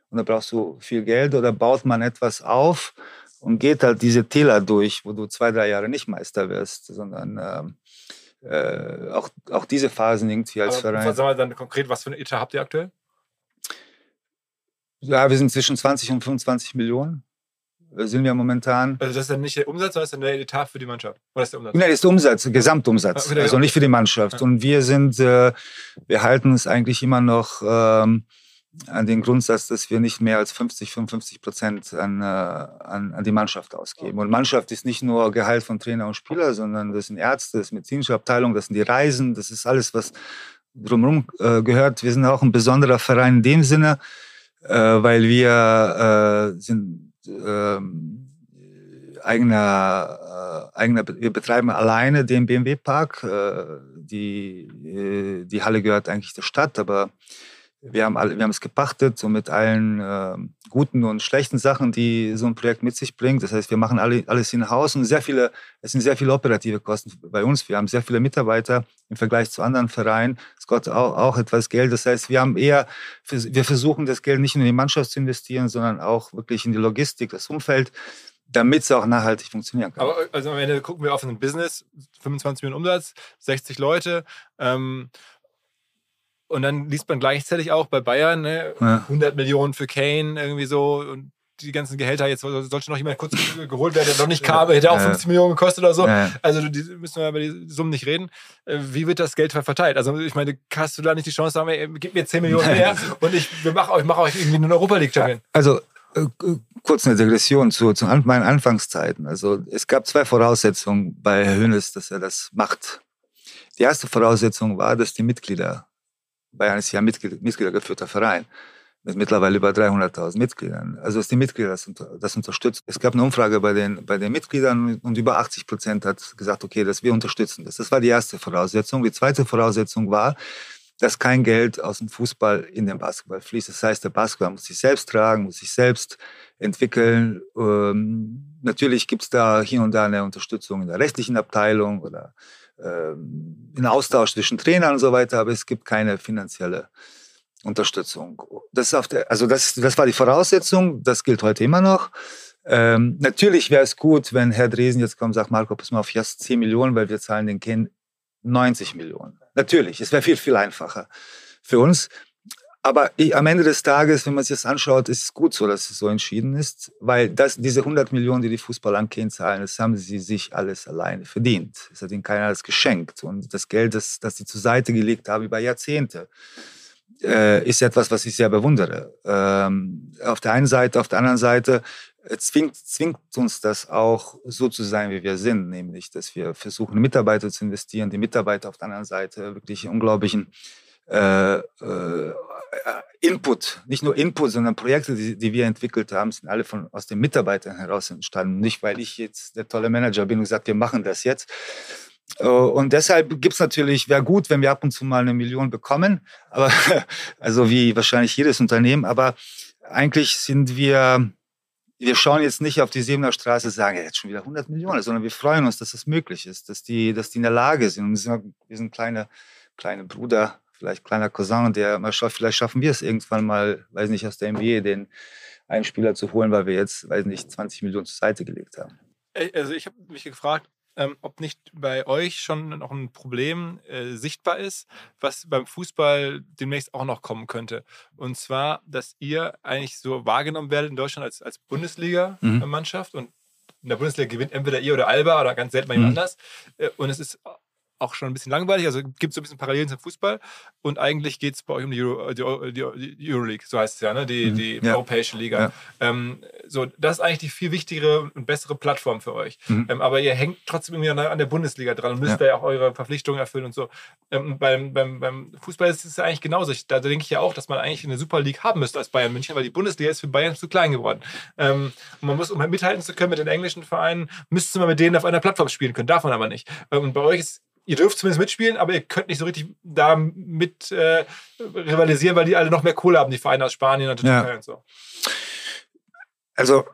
Und da brauchst du viel Geld oder baut man etwas auf, und geht halt diese Täler durch, wo du zwei, drei Jahre nicht Meister wirst, sondern ähm, äh, auch, auch diese Phasen irgendwie als Aber, Verein. Sagen wir dann konkret, was für eine Etat habt ihr aktuell? Ja, wir sind zwischen 20 und 25 Millionen. Äh, sind wir momentan. Also das ist dann nicht der Umsatz, sondern das ist dann der Etat für die Mannschaft. Oder ist der Umsatz? Nein, das ist der Umsatz, der Gesamtumsatz. also nicht für die Mannschaft. Und wir sind, äh, wir halten es eigentlich immer noch ähm, an den Grundsatz, dass wir nicht mehr als 50, 55 Prozent an, äh, an, an die Mannschaft ausgeben. Und Mannschaft ist nicht nur Gehalt von Trainer und Spieler, sondern das sind Ärzte, das ist medizinische Abteilung, das sind die Reisen, das ist alles, was drumherum äh, gehört. Wir sind auch ein besonderer Verein in dem Sinne, äh, weil wir äh, sind ähm, eigener, äh, eigener, wir betreiben alleine den BMW-Park. Äh, die, die Halle gehört eigentlich der Stadt, aber wir haben, alle, wir haben es gepachtet, so mit allen äh, guten und schlechten Sachen, die so ein Projekt mit sich bringt. Das heißt, wir machen alle, alles in Haus und sehr viele, es sind sehr viele operative Kosten bei uns. Wir haben sehr viele Mitarbeiter im Vergleich zu anderen Vereinen. Es kostet auch, auch etwas Geld. Das heißt, wir haben eher, wir versuchen das Geld nicht nur in die Mannschaft zu investieren, sondern auch wirklich in die Logistik, das Umfeld damit es auch nachhaltig funktionieren kann. Aber also am Ende gucken wir auf ein Business, 25 Millionen Umsatz, 60 Leute. Ähm, und dann liest man gleichzeitig auch bei Bayern ne, ja. 100 Millionen für Kane irgendwie so und die ganzen Gehälter, jetzt sollte noch jemand kurz geholt werden, der noch nicht kam, hätte auch 50 Millionen gekostet oder so. Also die müssen wir über die Summen nicht reden. Äh, wie wird das Geld verteilt? Also ich meine, hast du da nicht die Chance, sagen, ey, gib mir 10 Millionen mehr und ich mache euch, mach euch irgendwie eine Europa League Champion? Also äh, kurz eine Degression zu, zu meinen Anfangszeiten. Also es gab zwei Voraussetzungen bei Herr Hönes, dass er das macht. Die erste Voraussetzung war, dass die Mitglieder Bayern ist ja Mitglied, Mitgliedergeführter Verein mit mittlerweile über 300.000 Mitgliedern. Also dass die Mitglieder das, das unterstützen. Es gab eine Umfrage bei den, bei den Mitgliedern und über 80 Prozent hat gesagt, okay, dass wir unterstützen das. Das war die erste Voraussetzung. Die zweite Voraussetzung war, dass kein Geld aus dem Fußball in den Basketball fließt. Das heißt, der Basketball muss sich selbst tragen, muss sich selbst entwickeln. Ähm, natürlich gibt es da hier und da eine Unterstützung in der rechtlichen Abteilung oder in Austausch zwischen Trainern und so weiter, aber es gibt keine finanzielle Unterstützung. Das, der, also das, das war die Voraussetzung, das gilt heute immer noch. Ähm, natürlich wäre es gut, wenn Herr Dresen jetzt kommt und sagt, Marco, pass mal auf, jetzt 10 Millionen, weil wir zahlen den Kind 90 Millionen. Natürlich, es wäre viel, viel einfacher für uns. Aber ich, am Ende des Tages, wenn man sich das anschaut, ist es gut so, dass es so entschieden ist, weil das, diese 100 Millionen, die die Fußballanken zahlen, das haben sie sich alles alleine verdient. Es hat ihnen keiner alles geschenkt. Und das Geld, das, das sie zur Seite gelegt haben über Jahrzehnte, äh, ist etwas, was ich sehr bewundere. Ähm, auf der einen Seite, auf der anderen Seite äh, zwingt, zwingt uns das auch so zu sein, wie wir sind, nämlich, dass wir versuchen, Mitarbeiter zu investieren, die Mitarbeiter auf der anderen Seite wirklich unglaublichen äh, äh, Input, nicht nur Input, sondern Projekte, die, die, wir entwickelt haben, sind alle von, aus den Mitarbeitern heraus entstanden. Nicht, weil ich jetzt der tolle Manager bin und gesagt, wir machen das jetzt. Äh, und deshalb gibt es natürlich, wäre gut, wenn wir ab und zu mal eine Million bekommen, aber *laughs* also wie wahrscheinlich jedes Unternehmen, aber eigentlich sind wir, wir schauen jetzt nicht auf die Siebener Straße und sagen, ja, jetzt schon wieder 100 Millionen, sondern wir freuen uns, dass das möglich ist, dass die, dass die in der Lage sind. Und wir sind kleine, kleine Bruder vielleicht kleiner Cousin, der mal schaut, vielleicht schaffen wir es irgendwann mal, weiß nicht, aus der NBA den einen Spieler zu holen, weil wir jetzt, weiß nicht, 20 Millionen zur Seite gelegt haben. Also ich habe mich gefragt, ähm, ob nicht bei euch schon noch ein Problem äh, sichtbar ist, was beim Fußball demnächst auch noch kommen könnte. Und zwar, dass ihr eigentlich so wahrgenommen werdet in Deutschland als, als Bundesliga-Mannschaft mhm. und in der Bundesliga gewinnt entweder ihr oder Alba oder ganz selten mal jemand mhm. anders. Äh, und es ist auch schon ein bisschen langweilig. Also gibt es so ein bisschen Parallelen zum Fußball. Und eigentlich geht es bei euch um die, Euro, die, die, Euroleague, so heißt es ja, ne? die, mhm. die ja. Europäische Liga. Ja. Ähm, so, das ist eigentlich die viel wichtigere und bessere Plattform für euch. Mhm. Ähm, aber ihr hängt trotzdem irgendwie an der Bundesliga dran und müsst ja. da ja auch eure Verpflichtungen erfüllen und so. Ähm, beim, beim, beim Fußball ist es ja eigentlich genauso. Da denke ich ja auch, dass man eigentlich eine Super League haben müsste als Bayern München, weil die Bundesliga ist für Bayern zu klein geworden. Ähm, und man muss, um halt mithalten zu können mit den englischen Vereinen, müsste man mit denen auf einer Plattform spielen können. Darf man aber nicht. Ähm, und bei euch ist ihr dürft zumindest mitspielen, aber ihr könnt nicht so richtig da mit äh, rivalisieren, weil die alle noch mehr Kohle haben, die Vereine aus Spanien und der Türkei und so. Also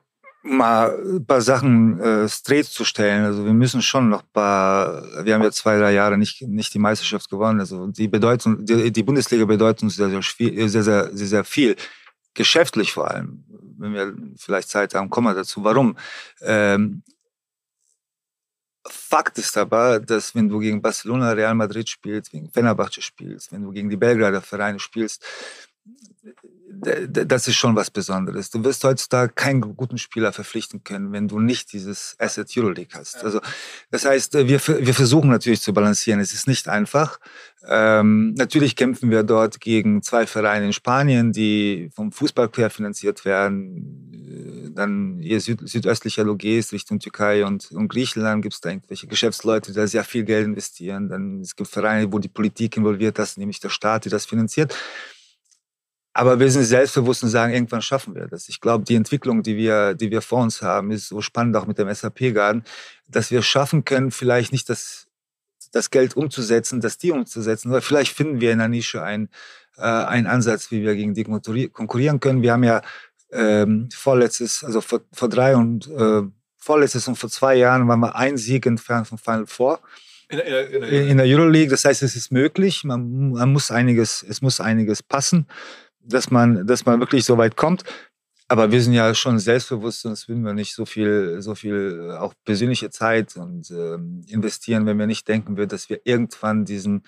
mal ein paar Sachen äh, straight zu stellen. Also wir müssen schon noch ein paar, wir haben ja zwei, drei Jahre nicht, nicht die Meisterschaft gewonnen. Also die bedeutet, die, die Bundesliga bedeutet uns sehr, sehr, sehr, sehr, sehr, sehr viel. Geschäftlich vor allem. Wenn wir vielleicht Zeit haben, kommen wir dazu. Warum? Ähm, Fakt ist aber, dass wenn du gegen Barcelona, Real Madrid spielst, gegen Fenerbahce spielst, wenn du gegen die Belgrader Vereine spielst, das ist schon was Besonderes. Du wirst heutzutage keinen guten Spieler verpflichten können, wenn du nicht dieses Asset Euroleague hast. Also, das heißt, wir, wir versuchen natürlich zu balancieren. Es ist nicht einfach. Ähm, natürlich kämpfen wir dort gegen zwei Vereine in Spanien, die vom Fußball querfinanziert werden. Dann hier süd, südöstlicher Logis Richtung Türkei und, und Griechenland gibt es da irgendwelche Geschäftsleute, die da sehr viel Geld investieren. Dann es gibt Vereine, wo die Politik involviert ist, nämlich der Staat, die das finanziert. Aber wir sind selbstbewusst und sagen, irgendwann schaffen wir das. Ich glaube, die Entwicklung, die wir, die wir vor uns haben, ist so spannend auch mit dem SAP-Garden, dass wir schaffen können, vielleicht nicht das, das Geld umzusetzen, das die umzusetzen, aber vielleicht finden wir in der Nische einen, äh, einen Ansatz, wie wir gegen die konkurrieren können. Wir haben ja ähm, vorletztes, also vor, vor drei und äh, vorletztes und vor zwei Jahren waren wir ein Sieg entfernt vom Final Four. In, in, in, in der Euroleague, das heißt, es ist möglich. Man, man muss einiges, es muss einiges passen dass man, dass man wirklich so weit kommt. Aber wir sind ja schon selbstbewusst, sonst würden wir nicht so viel, so viel äh, auch persönliche Zeit und ähm, investieren, wenn wir nicht denken würden, dass wir irgendwann diesen,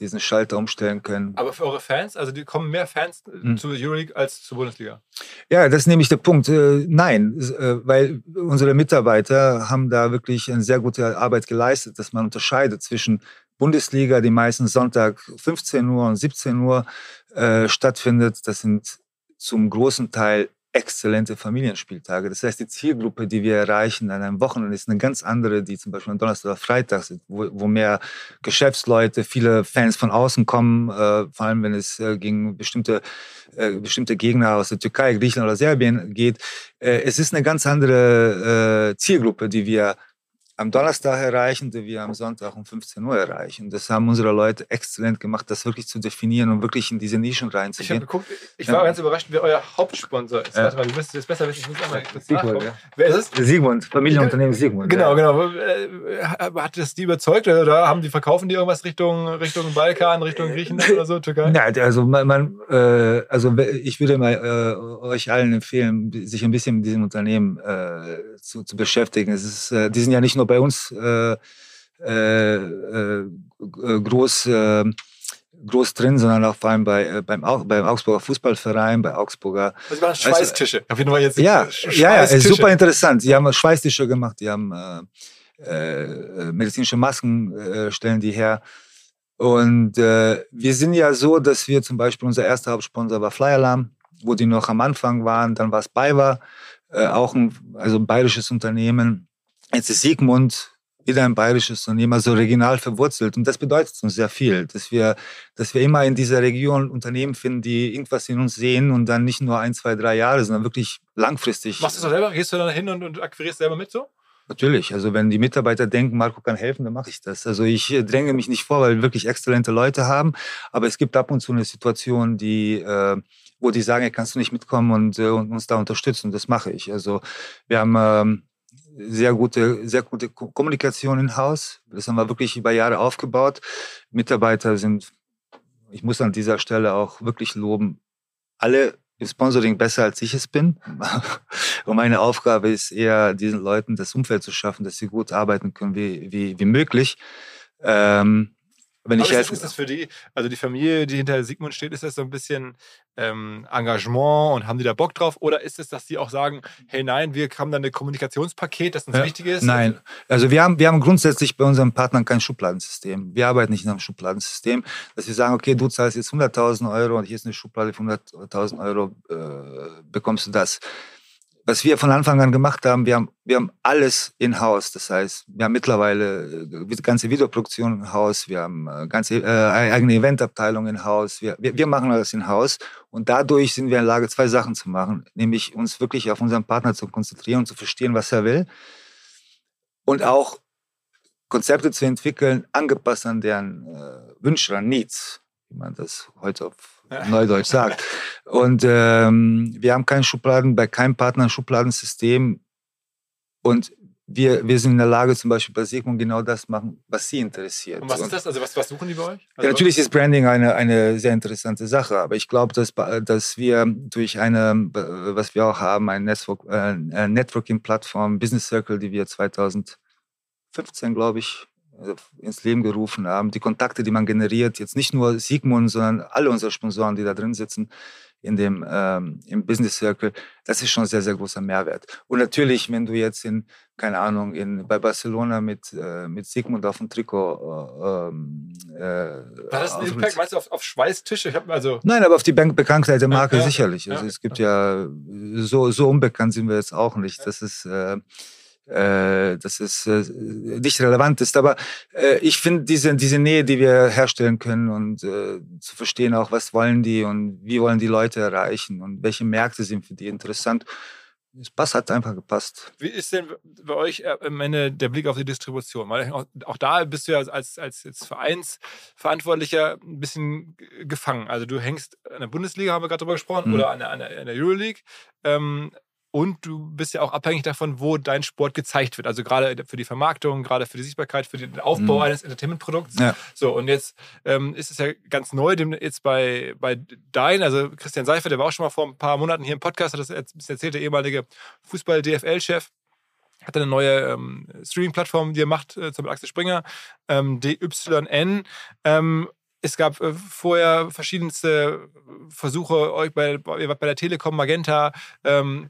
diesen Schalter umstellen können. Aber für eure Fans, also die kommen mehr Fans hm. zur Euroleague als zur Bundesliga? Ja, das ist nämlich der Punkt. Äh, nein, äh, weil unsere Mitarbeiter haben da wirklich eine sehr gute Arbeit geleistet, dass man unterscheidet zwischen Bundesliga, die meistens Sonntag 15 Uhr und 17 Uhr äh, stattfindet. Das sind zum großen Teil exzellente Familienspieltage. Das heißt, die Zielgruppe, die wir erreichen an einem Wochenende, ist eine ganz andere, die zum Beispiel am Donnerstag oder Freitag sind, wo, wo mehr Geschäftsleute, viele Fans von außen kommen, äh, vor allem wenn es äh, gegen bestimmte, äh, bestimmte Gegner aus der Türkei, Griechenland oder Serbien geht. Äh, es ist eine ganz andere äh, Zielgruppe, die wir am Donnerstag erreichen, die wir am Sonntag um 15 Uhr erreichen. Das haben unsere Leute exzellent gemacht, das wirklich zu definieren und wirklich in diese Nischen reinzugehen. Ich habe geguckt, ich war ja. ganz überrascht, wer euer Hauptsponsor ist. Ja. Warte mal, du wirst es besser wissen. Ich muss einmal kurz Siegmund, ja. Wer ist es? Siegmund, Familienunternehmen Siegmund. Genau, genau. Äh, hat das die überzeugt oder haben die, verkaufen die irgendwas Richtung, Richtung Balkan, Richtung Griechenland oder so, Türkei? Nein, also, man, man äh, also ich würde mal äh, euch allen empfehlen, sich ein bisschen mit diesem Unternehmen äh, zu, zu beschäftigen. Es ist, äh, die sind ja nicht nur bei uns äh, äh, äh groß, äh, groß drin, sondern auch vor allem bei, äh, beim, beim Augsburger Fußballverein, bei Augsburger. Also waren Schweißtische. Also, auf jeden Fall jetzt ja, ja, super interessant. Die haben Schweißtische gemacht, die haben medizinische Masken, stellen die her. Und äh, wir sind ja so, dass wir zum Beispiel, unser erster Hauptsponsor war Fly Alarm, wo die noch am Anfang waren, dann war es BayWa, äh, auch ein, also ein bayerisches Unternehmen. Jetzt ist Siegmund wieder ein bayerisches Unternehmen, also regional verwurzelt. Und das bedeutet uns sehr viel, dass wir, dass wir immer in dieser Region Unternehmen finden, die irgendwas in uns sehen und dann nicht nur ein, zwei, drei Jahre, sondern wirklich langfristig. Machst du das selber? Gehst du dann hin und, und akquirierst selber mit so? Natürlich. Also wenn die Mitarbeiter denken, Marco kann helfen, dann mache ich das. Also ich äh, dränge mich nicht vor, weil wir wirklich exzellente Leute haben. Aber es gibt ab und zu eine Situation, die, äh, wo die sagen, kannst du nicht mitkommen und, äh, und uns da unterstützen. Das mache ich. Also wir haben ähm, sehr gute, sehr gute Kommunikation im Haus. Das haben wir wirklich über Jahre aufgebaut. Mitarbeiter sind, ich muss an dieser Stelle auch wirklich loben, alle im Sponsoring besser, als ich es bin. *laughs* Und meine Aufgabe ist eher, diesen Leuten das Umfeld zu schaffen, dass sie gut arbeiten können, wie, wie, wie möglich. Ähm, wenn ich ist, ist das für die, also die Familie, die hinter Sigmund steht, ist das so ein bisschen ähm, Engagement und haben die da Bock drauf? Oder ist es, dass die auch sagen, hey nein, wir haben da ein Kommunikationspaket, das uns ja, wichtig ist? Nein, also wir haben, wir haben grundsätzlich bei unseren Partnern kein Schubladensystem. Wir arbeiten nicht in einem Schubladensystem, dass wir sagen, okay, du zahlst jetzt 100.000 Euro und hier ist eine Schublade für 100.000 Euro, äh, bekommst du das was wir von Anfang an gemacht haben, wir haben, wir haben alles in-house. Das heißt, wir haben mittlerweile äh, ganze Videoproduktion in-house, wir haben äh, ganze äh, eigene Eventabteilung in-house, wir, wir, wir machen alles in-house. Und dadurch sind wir in der Lage, zwei Sachen zu machen, nämlich uns wirklich auf unseren Partner zu konzentrieren und zu verstehen, was er will. Und auch Konzepte zu entwickeln, angepasst an deren äh, Wünsche, an Needs, wie man das heute auf *laughs* Neudeutsch sagt. Und ähm, wir haben keine Schubladen, bei keinem Partner ein Schubladensystem. Und wir, wir sind in der Lage, zum Beispiel bei Sigmund genau das machen, was sie interessiert. Und was ist das? Also was, was suchen die bei euch? Also ja, natürlich ist Branding eine, eine sehr interessante Sache, aber ich glaube, dass, dass wir durch eine, was wir auch haben, eine Network, äh, Networking-Plattform, Business Circle, die wir 2015, glaube ich, ins Leben gerufen haben, die Kontakte, die man generiert, jetzt nicht nur Sigmund, sondern alle unsere Sponsoren, die da drin sitzen, in dem ähm, im Business Circle, das ist schon ein sehr, sehr großer Mehrwert. Und natürlich, wenn du jetzt in, keine Ahnung, in, bei Barcelona mit, äh, mit Sigmund auf dem Trikot. Äh, ähm, äh, War das ein Impact? Meinst du auf, auf Schweißtische? Ich also Nein, aber auf die Bekanntheit der Marke ja, sicherlich. Also ja, es gibt ja, so, so unbekannt sind wir jetzt auch nicht. Das ist. Äh, äh, dass es äh, nicht relevant ist. Aber äh, ich finde diese, diese Nähe, die wir herstellen können und äh, zu verstehen auch, was wollen die und wie wollen die Leute erreichen und welche Märkte sind für die interessant. Das Pass hat einfach gepasst. Wie ist denn bei euch äh, am Ende der Blick auf die Distribution? Weil auch, auch da bist du ja als, als jetzt Vereinsverantwortlicher ein bisschen gefangen. Also du hängst an der Bundesliga, haben wir gerade drüber gesprochen, mhm. oder an der, an der Euroleague. Ähm, und du bist ja auch abhängig davon, wo dein Sport gezeigt wird. Also gerade für die Vermarktung, gerade für die Sichtbarkeit, für den Aufbau mhm. eines Entertainment-Produkts. Ja. So, und jetzt ähm, ist es ja ganz neu, jetzt bei, bei Dein, also Christian Seifer, der war auch schon mal vor ein paar Monaten hier im Podcast, hat das erzählt, der ehemalige Fußball-DFL-Chef hat eine neue ähm, Streaming-Plattform, die er macht, äh, zum Axel Springer, ähm, DYN. Ähm, es gab äh, vorher verschiedenste Versuche, euch bei, bei der Telekom, Magenta, ähm,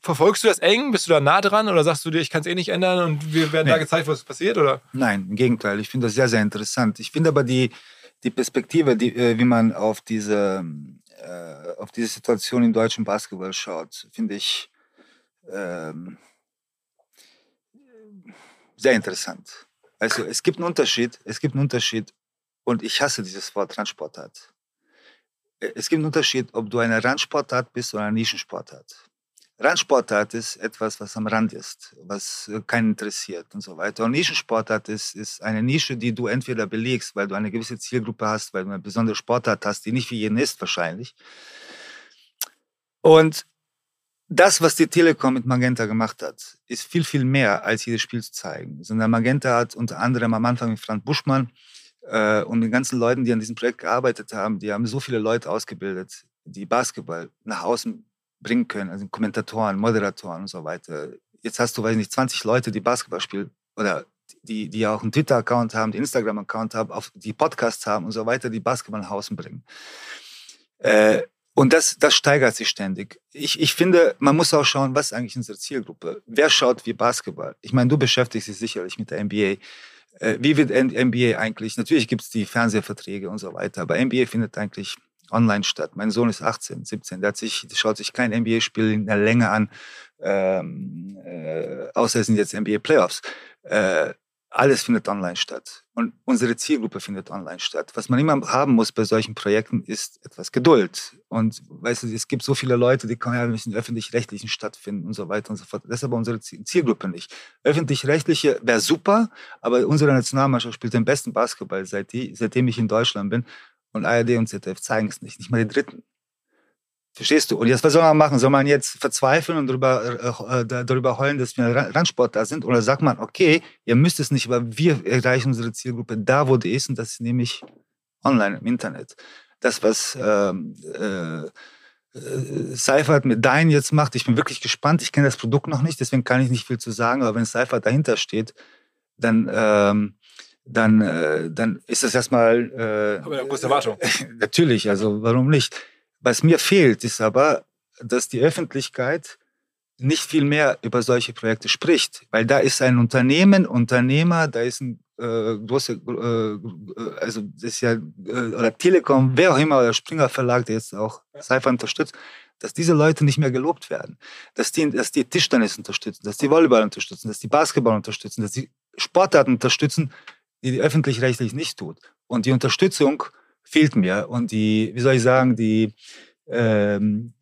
Verfolgst du das eng? Bist du da nah dran oder sagst du dir, ich kann es eh nicht ändern und wir werden nee. da gezeigt, was passiert? Oder? Nein, im Gegenteil. Ich finde das sehr, sehr interessant. Ich finde aber die, die Perspektive, die, äh, wie man auf diese, äh, auf diese Situation im deutschen Basketball schaut, finde ich ähm, sehr interessant. Also es gibt einen Unterschied, es gibt einen Unterschied und ich hasse dieses Wort Randsportart. Äh, es gibt einen Unterschied, ob du eine Randsportart bist oder eine Nischensportart. Randsportart ist etwas, was am Rand ist, was äh, keinen interessiert und so weiter. Und Nischensportart ist, ist eine Nische, die du entweder belegst, weil du eine gewisse Zielgruppe hast, weil du eine besondere Sportart hast, die nicht für jeden ist wahrscheinlich. Und das, was die Telekom mit Magenta gemacht hat, ist viel, viel mehr, als jedes Spiel zu zeigen. Sondern Magenta hat unter anderem am Anfang mit Frank Buschmann äh, und den ganzen Leuten, die an diesem Projekt gearbeitet haben, die haben so viele Leute ausgebildet, die Basketball nach außen bringen können, also Kommentatoren, Moderatoren und so weiter. Jetzt hast du, weiß ich nicht, 20 Leute, die Basketball spielen oder die, die auch einen Twitter-Account haben, die Instagram-Account haben, auf die Podcasts haben und so weiter, die Basketball nach außen bringen. Äh, und das, das steigert sich ständig. Ich, ich finde, man muss auch schauen, was ist eigentlich unsere Zielgruppe? Wer schaut wie Basketball? Ich meine, du beschäftigst dich sicherlich mit der NBA. Äh, wie wird NBA eigentlich? Natürlich gibt es die Fernsehverträge und so weiter, aber NBA findet eigentlich online statt. Mein Sohn ist 18, 17, der, sich, der schaut sich kein NBA-Spiel in der Länge an, ähm, äh, außer es sind jetzt NBA-Playoffs. Äh, alles findet online statt. Und unsere Zielgruppe findet online statt. Was man immer haben muss bei solchen Projekten, ist etwas Geduld. Und weißt du, es gibt so viele Leute, die können ja nicht in öffentlich-rechtlichen stattfinden und so weiter und so fort. Das ist aber unsere Zielgruppe nicht. Öffentlich-rechtliche wäre super, aber unsere Nationalmannschaft spielt den besten Basketball, seit die, seitdem ich in Deutschland bin. Und ARD und ZDF zeigen es nicht, nicht mal die Dritten. Verstehst du? Und jetzt, was soll man machen? Soll man jetzt verzweifeln und darüber, äh, äh darüber heulen, dass wir Randsport da sind? Oder sagt man, okay, ihr müsst es nicht, aber wir erreichen unsere Zielgruppe da, wo die ist, und das ist nämlich online im Internet. Das, was ähm, äh, äh, Seifert mit Dein jetzt macht, ich bin wirklich gespannt. Ich kenne das Produkt noch nicht, deswegen kann ich nicht viel zu sagen, aber wenn Seifert dahinter steht, dann ähm, dann, äh, dann ist das erstmal. Äh, aber eine große Erwartung. *laughs* natürlich, also warum nicht? Was mir fehlt, ist aber, dass die Öffentlichkeit nicht viel mehr über solche Projekte spricht, weil da ist ein Unternehmen, Unternehmer, da ist ein äh, große, äh, also das ist ja, äh, oder Telekom, wer auch immer, oder Springer Verlag, der jetzt auch Cypher unterstützt, dass diese Leute nicht mehr gelobt werden, dass die, dass die Tischtennis unterstützen, dass die Volleyball unterstützen, dass die Basketball unterstützen, dass die Sportarten unterstützen, die die öffentlich-rechtlich nicht tut. Und die Unterstützung fehlt mir. Und die, wie soll ich sagen, die, ähm,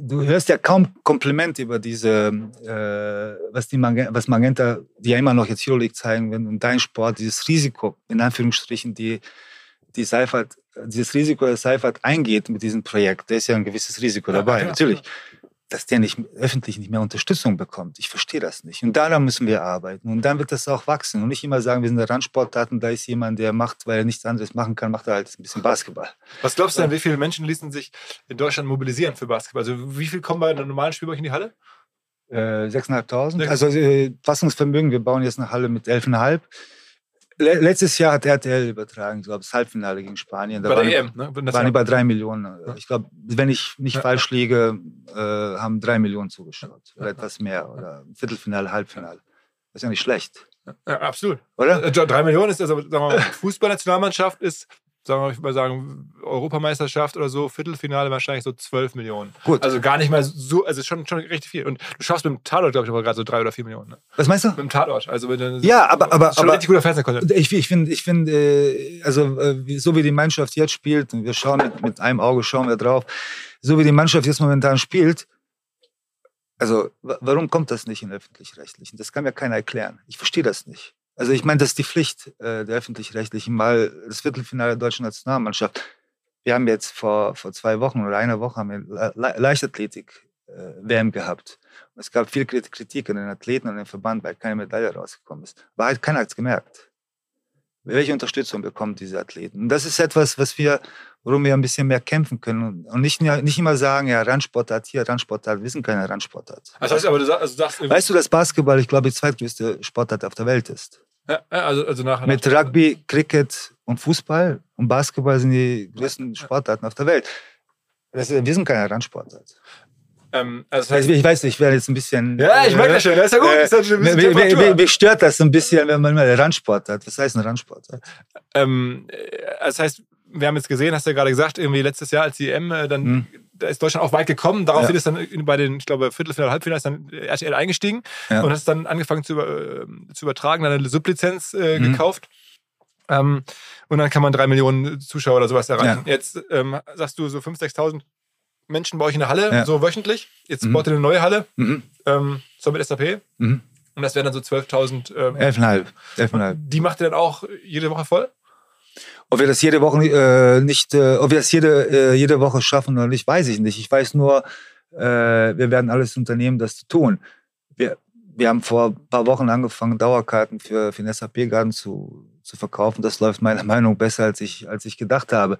du hörst ja kaum Kompliment über diese, äh, was, die Magenta, was Magenta, die ja immer noch jetzt Euroleague zeigen, wenn und dein Sport, dieses Risiko, in Anführungsstrichen, die, die Seifert, dieses Risiko, das Seifert eingeht mit diesem Projekt, da ist ja ein gewisses Risiko dabei, ja, natürlich dass der nicht öffentlich nicht mehr Unterstützung bekommt. Ich verstehe das nicht. Und daran müssen wir arbeiten. Und dann wird das auch wachsen. Und nicht immer sagen, wir sind der Randsportdaten, da ist jemand, der macht, weil er nichts anderes machen kann, macht er halt ein bisschen Basketball. Was glaubst du denn, wie viele Menschen ließen sich in Deutschland mobilisieren für Basketball? Also wie viel kommen bei einem normalen Spiel bei euch in die Halle? Äh, 6.500. Also äh, Fassungsvermögen, wir bauen jetzt eine Halle mit 11,5. Le letztes Jahr hat RTL übertragen, ich glaube, das Halbfinale gegen Spanien. Da Bei waren, der EM, ne? Das waren war- über drei Millionen. Ja. Ich glaube, wenn ich nicht Ja, falsch liege, äh, haben drei Millionen zugeschaut. Oder etwas mehr. Oder Viertelfinale, Halbfinale. Das ist ja nicht schlecht, ja, absolut. oder? Äh, Drei Millionen ist also, sagen wir mal, *laughs* Fußballnationalmannschaft ist, sagen wir mal, ich würde mal sagen, Europameisterschaft oder so, Viertelfinale wahrscheinlich so 12 Millionen. Gut. Also gar nicht mal so, also schon, schon richtig viel. Und du schaffst mit dem Tatort, glaube ich, aber gerade so drei oder vier Millionen. Ne? Was meinst du? Mit dem Tatort. Also mit Ja, aber, aber, schon aber richtig guter Fernsehcontent. ich, ich finde, ich finde, äh, also äh, so wie die Mannschaft jetzt spielt, und wir schauen mit, mit einem Auge schauen wir drauf, so wie die Mannschaft jetzt momentan spielt, also wa- warum kommt das nicht in öffentlich-rechtlichen? Das kann mir keiner erklären. Ich verstehe das nicht. Also ich meine, das ist die Pflicht äh, der öffentlich-rechtlichen, weil das Viertelfinale der deutschen Nationalmannschaft. Wir haben jetzt vor, vor zwei Wochen oder einer Woche haben wir Le Le Leichtathletik äh, WM gehabt. Und es gab viel Krit- Kritik an den Athleten und den Verband, weil keine Medaille rausgekommen ist. Aber halt keiner hat es gemerkt. Welche Unterstützung bekommen diese Athleten? Und das ist etwas, was wir, worum wir ein bisschen mehr kämpfen können und- nicht, nicht immer sagen, ja, Randsportart hier, Randsportart, wir sind keine Randsportart. Also, heißt, aber du, sag- also sagst, Weißt du, dass Basketball, ich glaube, die zweitgrößte Sportart auf der Welt ist? Ja, also, also nach, Mit nach, Rugby, Cricket und Fußball und Basketball sind die größten Sportarten auf der Welt. Das, wir sind keine Randsportart. Ähm, also das Also heißt, ich weiß, ich werde jetzt ein bisschen. ja, ich merke das schon. Das ist ja gut. Äh, ist ein Temperatur. mich, mich stört das so ein bisschen, wenn man mal Randsportart. Was heißt ein Randsportart? Ähm, äh, das heißt, wir haben jetzt gesehen, hast du ja gerade gesagt, irgendwie letztes Jahr als die EM, äh, dann Mhm. Da ist Deutschland auch weit gekommen. Daraufhin Ja. ist dann bei den, ich glaube, Viertelfinale, Halbfinale ist dann RTL eingestiegen Ja. und hat dann angefangen zu, über, äh, zu übertragen, dann eine Sublizenz äh, Mhm. gekauft. Ähm, und dann kann man drei Millionen Zuschauer oder sowas erreichen. Jetzt ähm, sagst du so 5.000, 6.000 Menschen bei euch in der Halle, Ja. so wöchentlich. Jetzt Mhm. baut ihr eine neue Halle, Mhm. ähm, so mit SAP. Mhm. Und das wären dann so 12.000. Ähm, Elfeinhalb. Elfeinhalb. die macht ihr dann auch jede Woche voll? Ob wir das jede Woche äh, nicht, äh, ob wir das jede, äh, jede Woche schaffen oder nicht, weiß ich nicht. Ich weiß nur, äh, wir werden alles unternehmen, das zu tun. Wir, wir haben vor ein paar Wochen angefangen, Dauerkarten für, den SAP-Garten zu, zu verkaufen. Das läuft meiner *laughs* Meinung nach besser, als ich, als ich gedacht habe.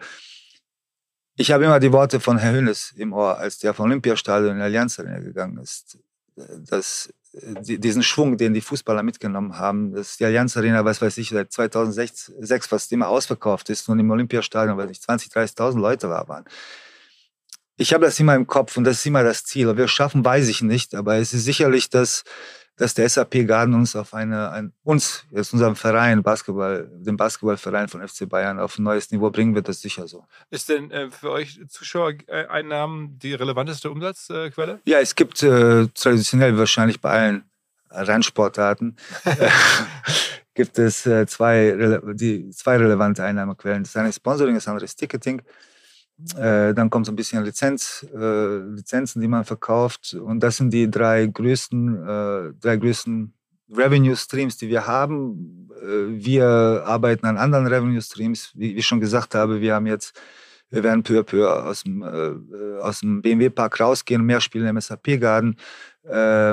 Ich habe immer die Worte von Herrn Hönes im Ohr, als der vom Olympiastadion in die Allianz gegangen ist. Äh, die- diesen Schwung, den die Fußballer mitgenommen haben, dass die Allianz Arena, was weiß ich, seit 2006 sechs fast immer ausverkauft ist und im Olympiastadion, weiß ich, 20, 30.000 Leute da waren. Ich habe das immer im Kopf und das ist immer das Ziel. Ob wir es schaffen, weiß ich nicht, aber es ist sicherlich, dass, dass der SAP Garden uns auf eine, ein, uns, jetzt unserem Verein, Basketball, den Basketballverein von FC Bayern auf ein neues Niveau bringen wird, das sicher so. Ist denn äh, für euch Zuschauereinnahmen die relevanteste Umsatzquelle? Ja, es gibt äh, traditionell wahrscheinlich bei allen Randsportarten äh, *laughs* gibt es äh, zwei, die, zwei relevante Einnahmequellen. Das eine ist Sponsoring, das andere ist Ticketing. Äh, dann kommt so ein bisschen Lizenz, äh, Lizenzen, die man verkauft. Und das sind die drei größten, äh, drei größten Revenue Streams, die wir haben. Äh, wir arbeiten an anderen Revenue Streams. Wie, wie ich schon gesagt habe, wir haben jetzt wir werden peu à peu aus dem, äh, aus dem BMW-Park rausgehen und mehr Spiele im SAP-Garden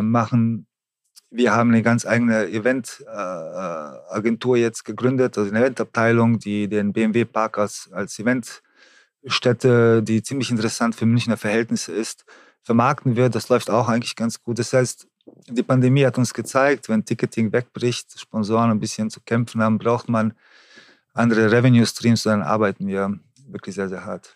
machen. Wir haben eine ganz eigene Event-Agentur jetzt gegründet, also eine Eventabteilung, die den BMW-Park als, als Eventstätte, die ziemlich interessant für Münchner Verhältnisse ist, vermarkten wird. Das läuft auch eigentlich ganz gut. Das heißt, die Pandemie hat uns gezeigt, wenn Ticketing wegbricht, Sponsoren ein bisschen zu kämpfen haben, braucht man andere Revenue Streams, dann arbeiten wir wirklich sehr, sehr hart.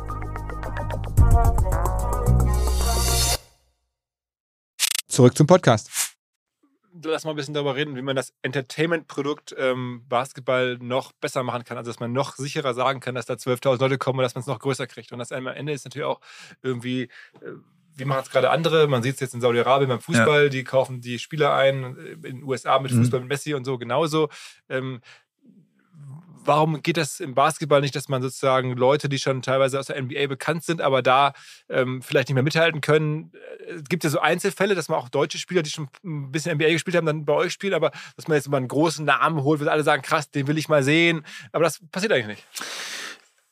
Zurück zum Podcast. lass mal ein bisschen darüber reden, wie man das Entertainment-Produkt ähm, Basketball noch besser machen kann. Also, dass man noch sicherer sagen kann, dass da 12.000 Leute kommen und dass man es noch größer kriegt. Und das am Ende ist natürlich auch irgendwie. Äh, wie machen es gerade andere? Man sieht es jetzt in Saudi-Arabien beim Fußball, ja. die kaufen die Spieler ein, äh, in den USA mit mhm. Fußball mhm. mit Messi und so genauso. Ähm, warum geht das im Basketball nicht, dass man sozusagen Leute, die schon teilweise aus der NBA bekannt sind, aber da ähm, vielleicht nicht mehr mithalten können? Äh, es gibt ja so Einzelfälle, dass man auch deutsche Spieler, die schon ein bisschen NBA gespielt haben, dann bei euch spielen, aber dass man jetzt mal einen großen Namen holt, wird alle sagen, krass, den will ich mal sehen. Aber das passiert eigentlich nicht.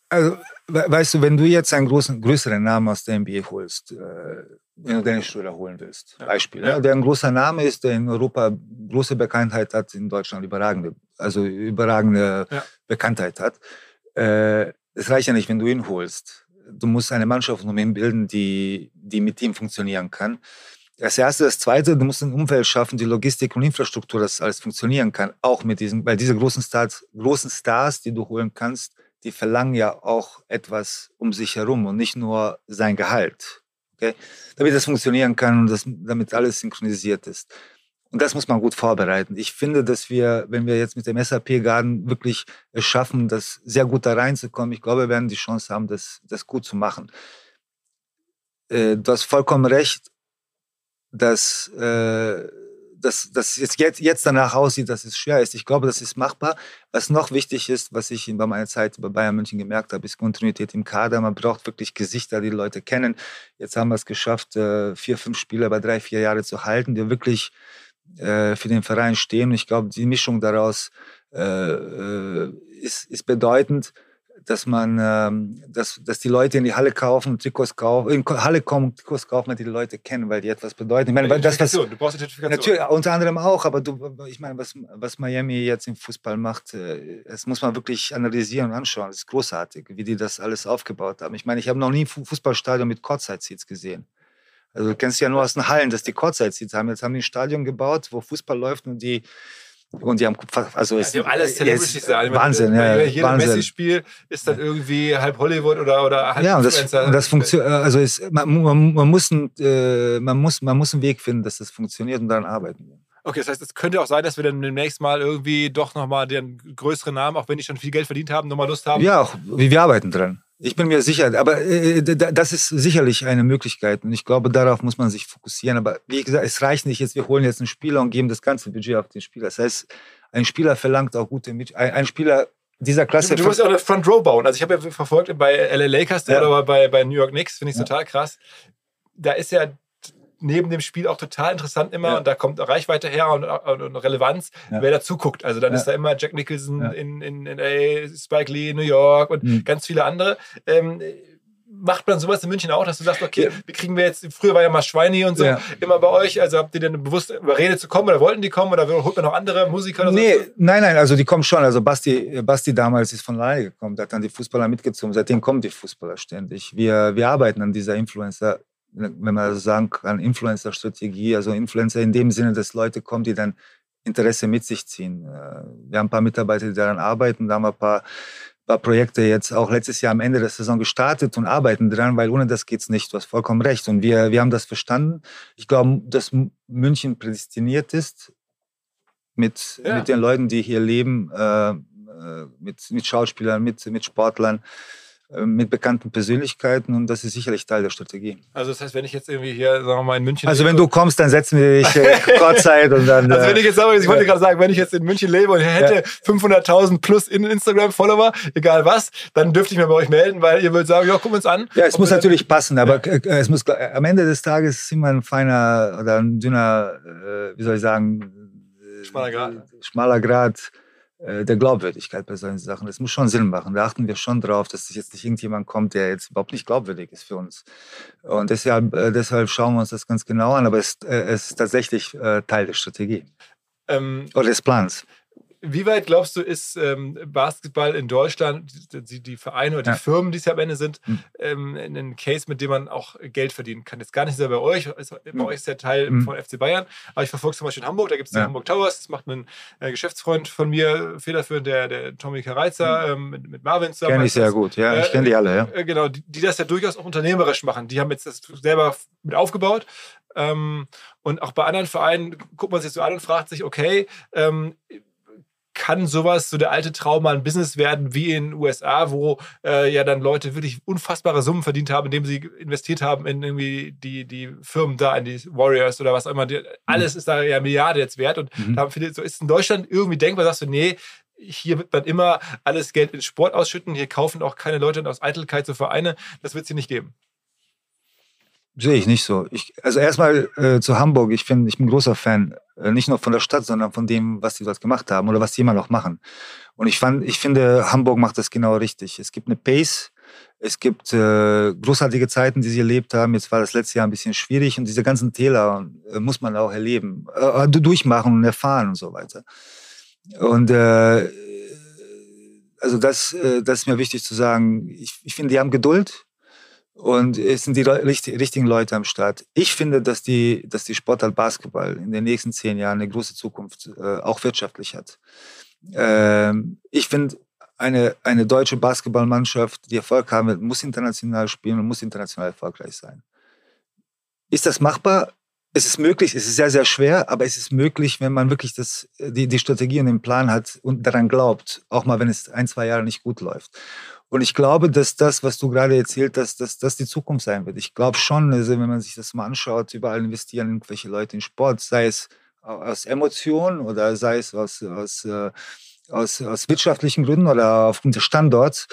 Also, weißt du, wenn du jetzt einen großen, größeren Namen aus der NBA holst, äh, wenn du Dennis Schröder holen willst, ja. Beispiel, ja. der ein großer Name ist, der in Europa große Bekanntheit hat, in Deutschland überragende, also überragende ja. Bekanntheit hat. Äh, es reicht ja nicht, wenn du ihn holst. Du musst eine Mannschaft um ihn bilden, die, die mit ihm funktionieren kann. Das erste, das zweite, du musst ein Umfeld schaffen, die Logistik und Infrastruktur, dass alles funktionieren kann, auch mit diesen, weil diese großen Stars, großen Stars, die du holen kannst, die verlangen ja auch etwas um sich herum und nicht nur sein Gehalt. Okay? Damit das funktionieren kann und das, damit alles synchronisiert ist. Und das muss man gut vorbereiten. Ich finde, dass wir, wenn wir jetzt mit dem SAP-Garden wirklich es schaffen, das sehr gut da reinzukommen, ich glaube, wir werden die Chance haben, das, das gut zu machen. Äh, du hast vollkommen recht, dass äh, dass das jetzt, jetzt, danach aussieht, dass es schwer ist. Ich glaube, das ist machbar. Was noch wichtig ist, was ich bei meiner Zeit bei Bayern München gemerkt habe, ist Kontinuität im Kader. Man braucht wirklich Gesichter, die, Leute kennen. Jetzt haben wir es geschafft, äh, vier, fünf Spieler bei drei, vier Jahre zu halten, die wirklich äh, für den Verein stehen. Ich glaube, die Mischung daraus äh, ist, ist bedeutend dass man, ähm, dass, dass die Leute in die Halle kaufen, Trikots kaufen, in Halle kommen, Trikots kaufen, die, die Leute kennen, weil die etwas bedeuten. Ich meine, weil das, was, du brauchst eine Zertifikation. Natürlich, unter anderem auch, aber du, ich meine, was, was Miami jetzt im Fußball macht, äh, das muss man wirklich analysieren und anschauen. Das ist großartig, wie die das alles aufgebaut haben. Ich meine, ich habe noch nie ein Fußballstadion mit Courtside-Seats gesehen. Also du kennst ja nur aus den Hallen, dass die Courtside-Seats haben. Jetzt haben die ein Stadion gebaut, wo Fußball läuft und die und die haben, also ja, die haben alles Celebrities da. Wahnsinn, ja. Jeder Messi-Spiel ist dann irgendwie halb Hollywood oder, oder halb Ja, und das, und das funktioniert, also ist, man, man, man, muss ein, äh, man, muss, man muss einen Weg finden, dass das funktioniert und daran arbeiten. Okay, das heißt, es könnte auch sein, dass wir dann demnächst mal irgendwie doch nochmal den größeren Namen, auch wenn die schon viel Geld verdient haben, nochmal Lust haben. Ja, auch, wir arbeiten dran. Ich bin mir sicher, aber äh, das ist sicherlich eine Möglichkeit und ich glaube, darauf muss man sich fokussieren. Aber wie gesagt, es reicht nicht jetzt, wir holen jetzt einen Spieler und geben das ganze Budget auf den Spieler. Das heißt, ein Spieler verlangt auch gute Mit ein, ein Spieler dieser Klasse. Du musst ja auch eine Front Row bauen. Also ich habe ja verfolgt bei LA Lakers ja. oder bei, bei New York Knicks, finde ich ja. total krass. Da ist ja neben dem Spiel auch total interessant immer ja. und da kommt Reichweite her und, und Relevanz, ja. wer da zuguckt. Also dann ja. ist da immer Jack Nicholson in, in, in LA, Spike Lee in New York und mhm. ganz viele andere. Ähm, macht man sowas in München auch, dass du sagst, okay, wie kriegen wir jetzt, früher war ja mal Schweini und so, immer bei euch, also habt ihr denn bewusst überredet zu kommen oder wollten die kommen oder holt man noch andere Musiker oder nee, so? Nein, nein, also die kommen schon. Also Basti, Basti damals ist von Leine gekommen, der hat dann die Fußballer mitgezogen. Seitdem kommen die Fußballer ständig. Wir, wir arbeiten an dieser Influencer wenn man so sagen kann, Influencer-Strategie, also Influencer in dem Sinne, dass Leute kommen, die dann Interesse mit sich ziehen. Äh, wir haben ein paar Mitarbeiter, die daran arbeiten, da haben wir ein paar, paar Projekte jetzt auch letztes Jahr am Ende der Saison gestartet und arbeiten dran, weil ohne das geht es nicht. Du hast vollkommen recht. Und wir, wir haben das verstanden. Ich glaube, dass München prädestiniert ist mit, ja. mit den Leuten, die hier leben, äh, äh mit, mit Schauspielern, mit, mit Sportlern. Äh, mit bekannten Persönlichkeiten und das ist sicherlich Teil der Strategie. Also das heißt, wenn ich jetzt irgendwie hier, sagen wir mal, in München Also wenn du kommst, dann setzen wir dich äh, *laughs* Kurzzeit und dann... Also wenn ich jetzt ich wollte gerade sagen, wenn ich jetzt in München lebe und hätte ja. 500.000 plus in Instagram-Follower, egal was, dann dürfte ich mir bei euch melden, weil ihr würdet sagen, ja, guck uns an. Ja, es muss natürlich passen, aber ja. Äh, es muss am Ende des Tages ist immer ein feiner oder ein dünner, wie soll ich sagen... Schmaler Grad. Schmaler Grad äh, der Glaubwürdigkeit bei solchen Sachen. Das muss schon Sinn machen. Da achten wir schon drauf, dass jetzt nicht irgendjemand kommt, der jetzt überhaupt nicht glaubwürdig ist für uns. Und deshalb, äh, deshalb schauen wir uns das ganz genau an. Aber es, äh, es ist tatsächlich Teil der Strategie ähm, oder des Plans. Wie weit glaubst du, ist ähm, Basketball in Deutschland, die, die Vereine oder die ja. Firmen, die es ja am Ende sind, mhm. ähm, ein Case, mit dem man auch Geld verdienen kann? Jetzt gar nicht so bei euch, bei mhm. euch ist der Teil mhm. von FC Bayern, aber ich verfolge zum Beispiel in Hamburg, da gibt es die ja. Hamburg Towers, das macht ein äh, Geschäftsfreund von mir, federführend, der, der Tommy Kareizer, mhm. ähm, mit, mit Marvin zusammen. Kenne ich sehr gut, ja, äh, ich kenne die alle, ja. Äh, genau, die, die, das ja durchaus auch unternehmerisch machen. Die haben jetzt das selber mit aufgebaut. Ähm, und auch bei anderen Vereinen guckt man sich so an und fragt sich, okay, ähm, kann sowas, so der alte Traum mal ein Business werden wie in den USA, wo äh, ja dann Leute wirklich unfassbare Summen verdient haben, indem sie investiert haben in irgendwie die, die Firmen da, in die Warriors oder was auch immer. Die, alles ist da ja Milliarde jetzt wert. Und mhm. da viele, so ist in Deutschland irgendwie denkbar, sagst du, nee, hier wird man immer alles Geld in Sport ausschütten, hier kaufen auch keine Leute aus Eitelkeit so Vereine. Das wird es hier nicht geben. Sehe ich nicht so. Ich, also erstmal äh, zu Hamburg. Ich finde, ich bin großer Fan, äh, nicht nur von der Stadt, sondern von dem, was sie dort gemacht haben oder was sie immer noch machen. Und ich fand, ich finde, Hamburg macht das genau richtig. Es gibt eine Pace, es gibt äh, großartige Zeiten, die sie erlebt haben. Jetzt war das letzte Jahr ein bisschen schwierig und diese ganzen Täler äh, muss man auch erleben, äh, durchmachen und erfahren und so weiter. Und äh, also das, äh, das ist mir wichtig zu sagen. Ich, ich finde, die haben Geduld und es sind die richtigen Leute am Start. Ich finde, dass die, dass die Sportart Basketball in den nächsten zehn Jahren eine große Zukunft äh, auch wirtschaftlich hat. Ähm, ich finde, eine, eine deutsche Basketballmannschaft, die Erfolg haben wird, muss international spielen und muss international erfolgreich sein. Ist das machbar? Es ist möglich, es ist sehr, sehr schwer, aber es ist möglich, wenn man wirklich das, die, die Strategie und den Plan hat und daran glaubt, auch mal wenn es ein, zwei Jahre nicht gut läuft. Und ich glaube, dass das, was du gerade erzählt hast, dass das die Zukunft sein wird. Ich glaube schon, also wenn man sich das mal anschaut, überall investieren irgendwelche Leute in Sport, sei es aus Emotionen oder sei es aus, aus, äh, aus, aus wirtschaftlichen Gründen oder aufgrund des Standorts.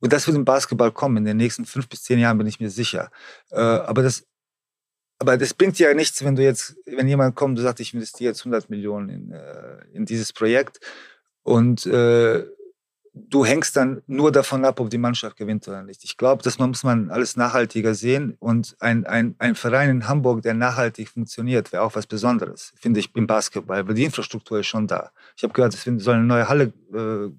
Und das wird im Basketball kommen. In den nächsten fünf bis zehn Jahren bin ich mir sicher. Äh, aber das, aber das bringt ja nichts, wenn du jetzt, wenn jemand kommt und sagt, ich investiere jetzt 100 Millionen in, äh, in dieses Projekt und äh, du hängst dann nur davon ab, ob die Mannschaft gewinnt oder nicht. Ich glaube, das muss man alles nachhaltiger sehen. Und ein, ein, ein Verein in Hamburg, der nachhaltig funktioniert, wäre auch was Besonderes, finde ich, im Basketball, weil die Infrastruktur ist schon da. Ich habe gehört, es soll eine neue Halle. Äh,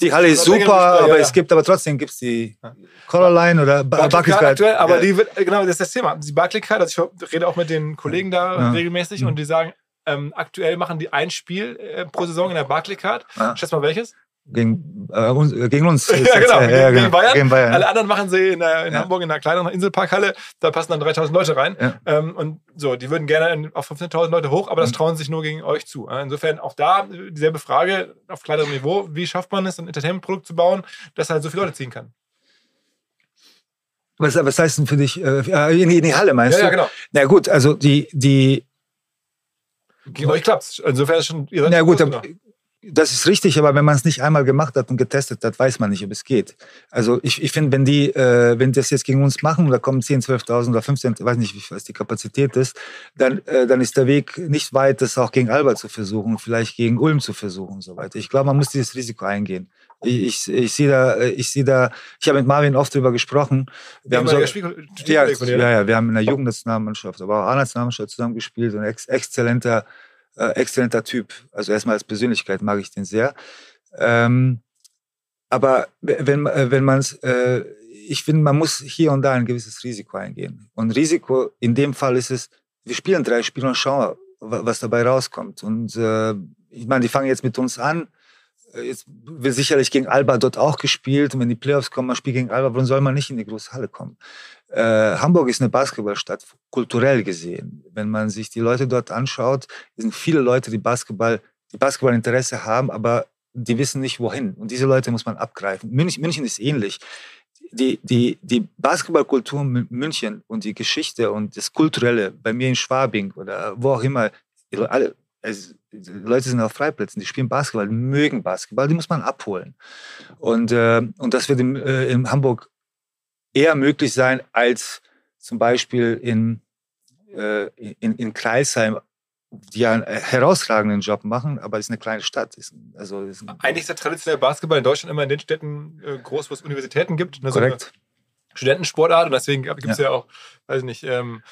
die Halle ist super, aber ja, ja. es gibt aber trotzdem gibt's die Colorline oder Barclaycard. Aktuell, aber ja. die wird, genau, das ist das Thema. Die Barclaycard, also ich rede auch mit den Kollegen da regelmäßig mhm. und die sagen, ähm, aktuell machen die ein Spiel äh, pro Saison in der Barclaycard. Ja. Schätz mal welches? Gegen, äh, uns, äh, gegen uns. *laughs* ja, genau, gegen, ja, gegen, Bayern. gegen, Bayern. Alle anderen machen sie in, der, in ja. Hamburg in einer kleineren Inselparkhalle. Da passen dann 3000 Leute rein. Ja. Ähm, und so, die würden gerne auf 15.000 Leute hoch, aber das mhm. trauen sich nur gegen euch zu. Insofern auch da dieselbe Frage auf kleinerem Niveau. Wie schafft man es, ein Entertainment-Produkt zu bauen, das halt so viele Leute ziehen kann? Was, was heißt denn für dich, äh, in, die Halle meinst ja, du? Ja, genau. Na gut, also die, die, gegen euch klappt's. Insofern ist schon. Ihr seid Na gut, das ist richtig, aber wenn man es nicht einmal gemacht hat und getestet hat, weiß man nicht, ob es geht. Also ich, ich finde, wenn die, äh, wenn das jetzt gegen uns machen, da kommen 10, 12.000 oder 15, weiß nicht, wie was die Kapazität ist, dann, äh, dann ist der Weg nicht weit, das auch gegen Alba zu versuchen, vielleicht gegen Ulm zu versuchen und so weiter. Ich glaube, man muss dieses Risiko eingehen. Ich, ich, ich sehe da, ich sehe da, ich habe mit Marvin oft drüber gesprochen. Wir haben so, ja, ja, ja, wir haben in der Jugendnationalmannschaft, aber auch A-Nationalmannschaft zusammengespielt und ex exzellenter äh, exzellenter Typ. Also erstmal als Persönlichkeit mag ich den sehr. Ähm, aber wenn, äh, wenn man es, äh, ich finde, man muss hier und da ein gewisses Risiko eingehen. Und Risiko in dem Fall ist es, wir spielen drei Spiele und schauen, was dabei rauskommt. Und äh, ich meine, die fangen jetzt mit uns an. Äh, jetzt wird sicherlich gegen Alba dort auch gespielt. Und wenn die Playoffs kommen, man spielt gegen Alba, warum soll man nicht in die große Halle kommen? Äh, Hamburg ist eine Basketballstadt, kulturell gesehen. Wenn man sich die Leute dort anschaut, sind viele Leute, die Basketball, die Basketballinteresse haben, aber die wissen nicht wohin. Und diese Leute muss man abgreifen. München, München ist ähnlich. Die, die, die Basketballkultur in München und die Geschichte und das Kulturelle bei mir in Schwabing oder wo auch immer, alle, die Leute sind auf Freiplätzen, die spielen Basketball, mögen Basketball, die muss man abholen. Und, äh, und das wird in, äh, in Hamburg eher möglich sein als zum Beispiel in, äh, in, in Kreisheim, die ja einen herausragenden Job machen, aber es ist eine kleine Stadt. Ist, also ist Eigentlich ist der traditionelle Basketball in Deutschland immer in den Städten äh, groß, wo es Universitäten gibt. Ne, Korrekt. So Studentensportart und deswegen gibt es ja. ja. auch, weiß ich nicht, ähm,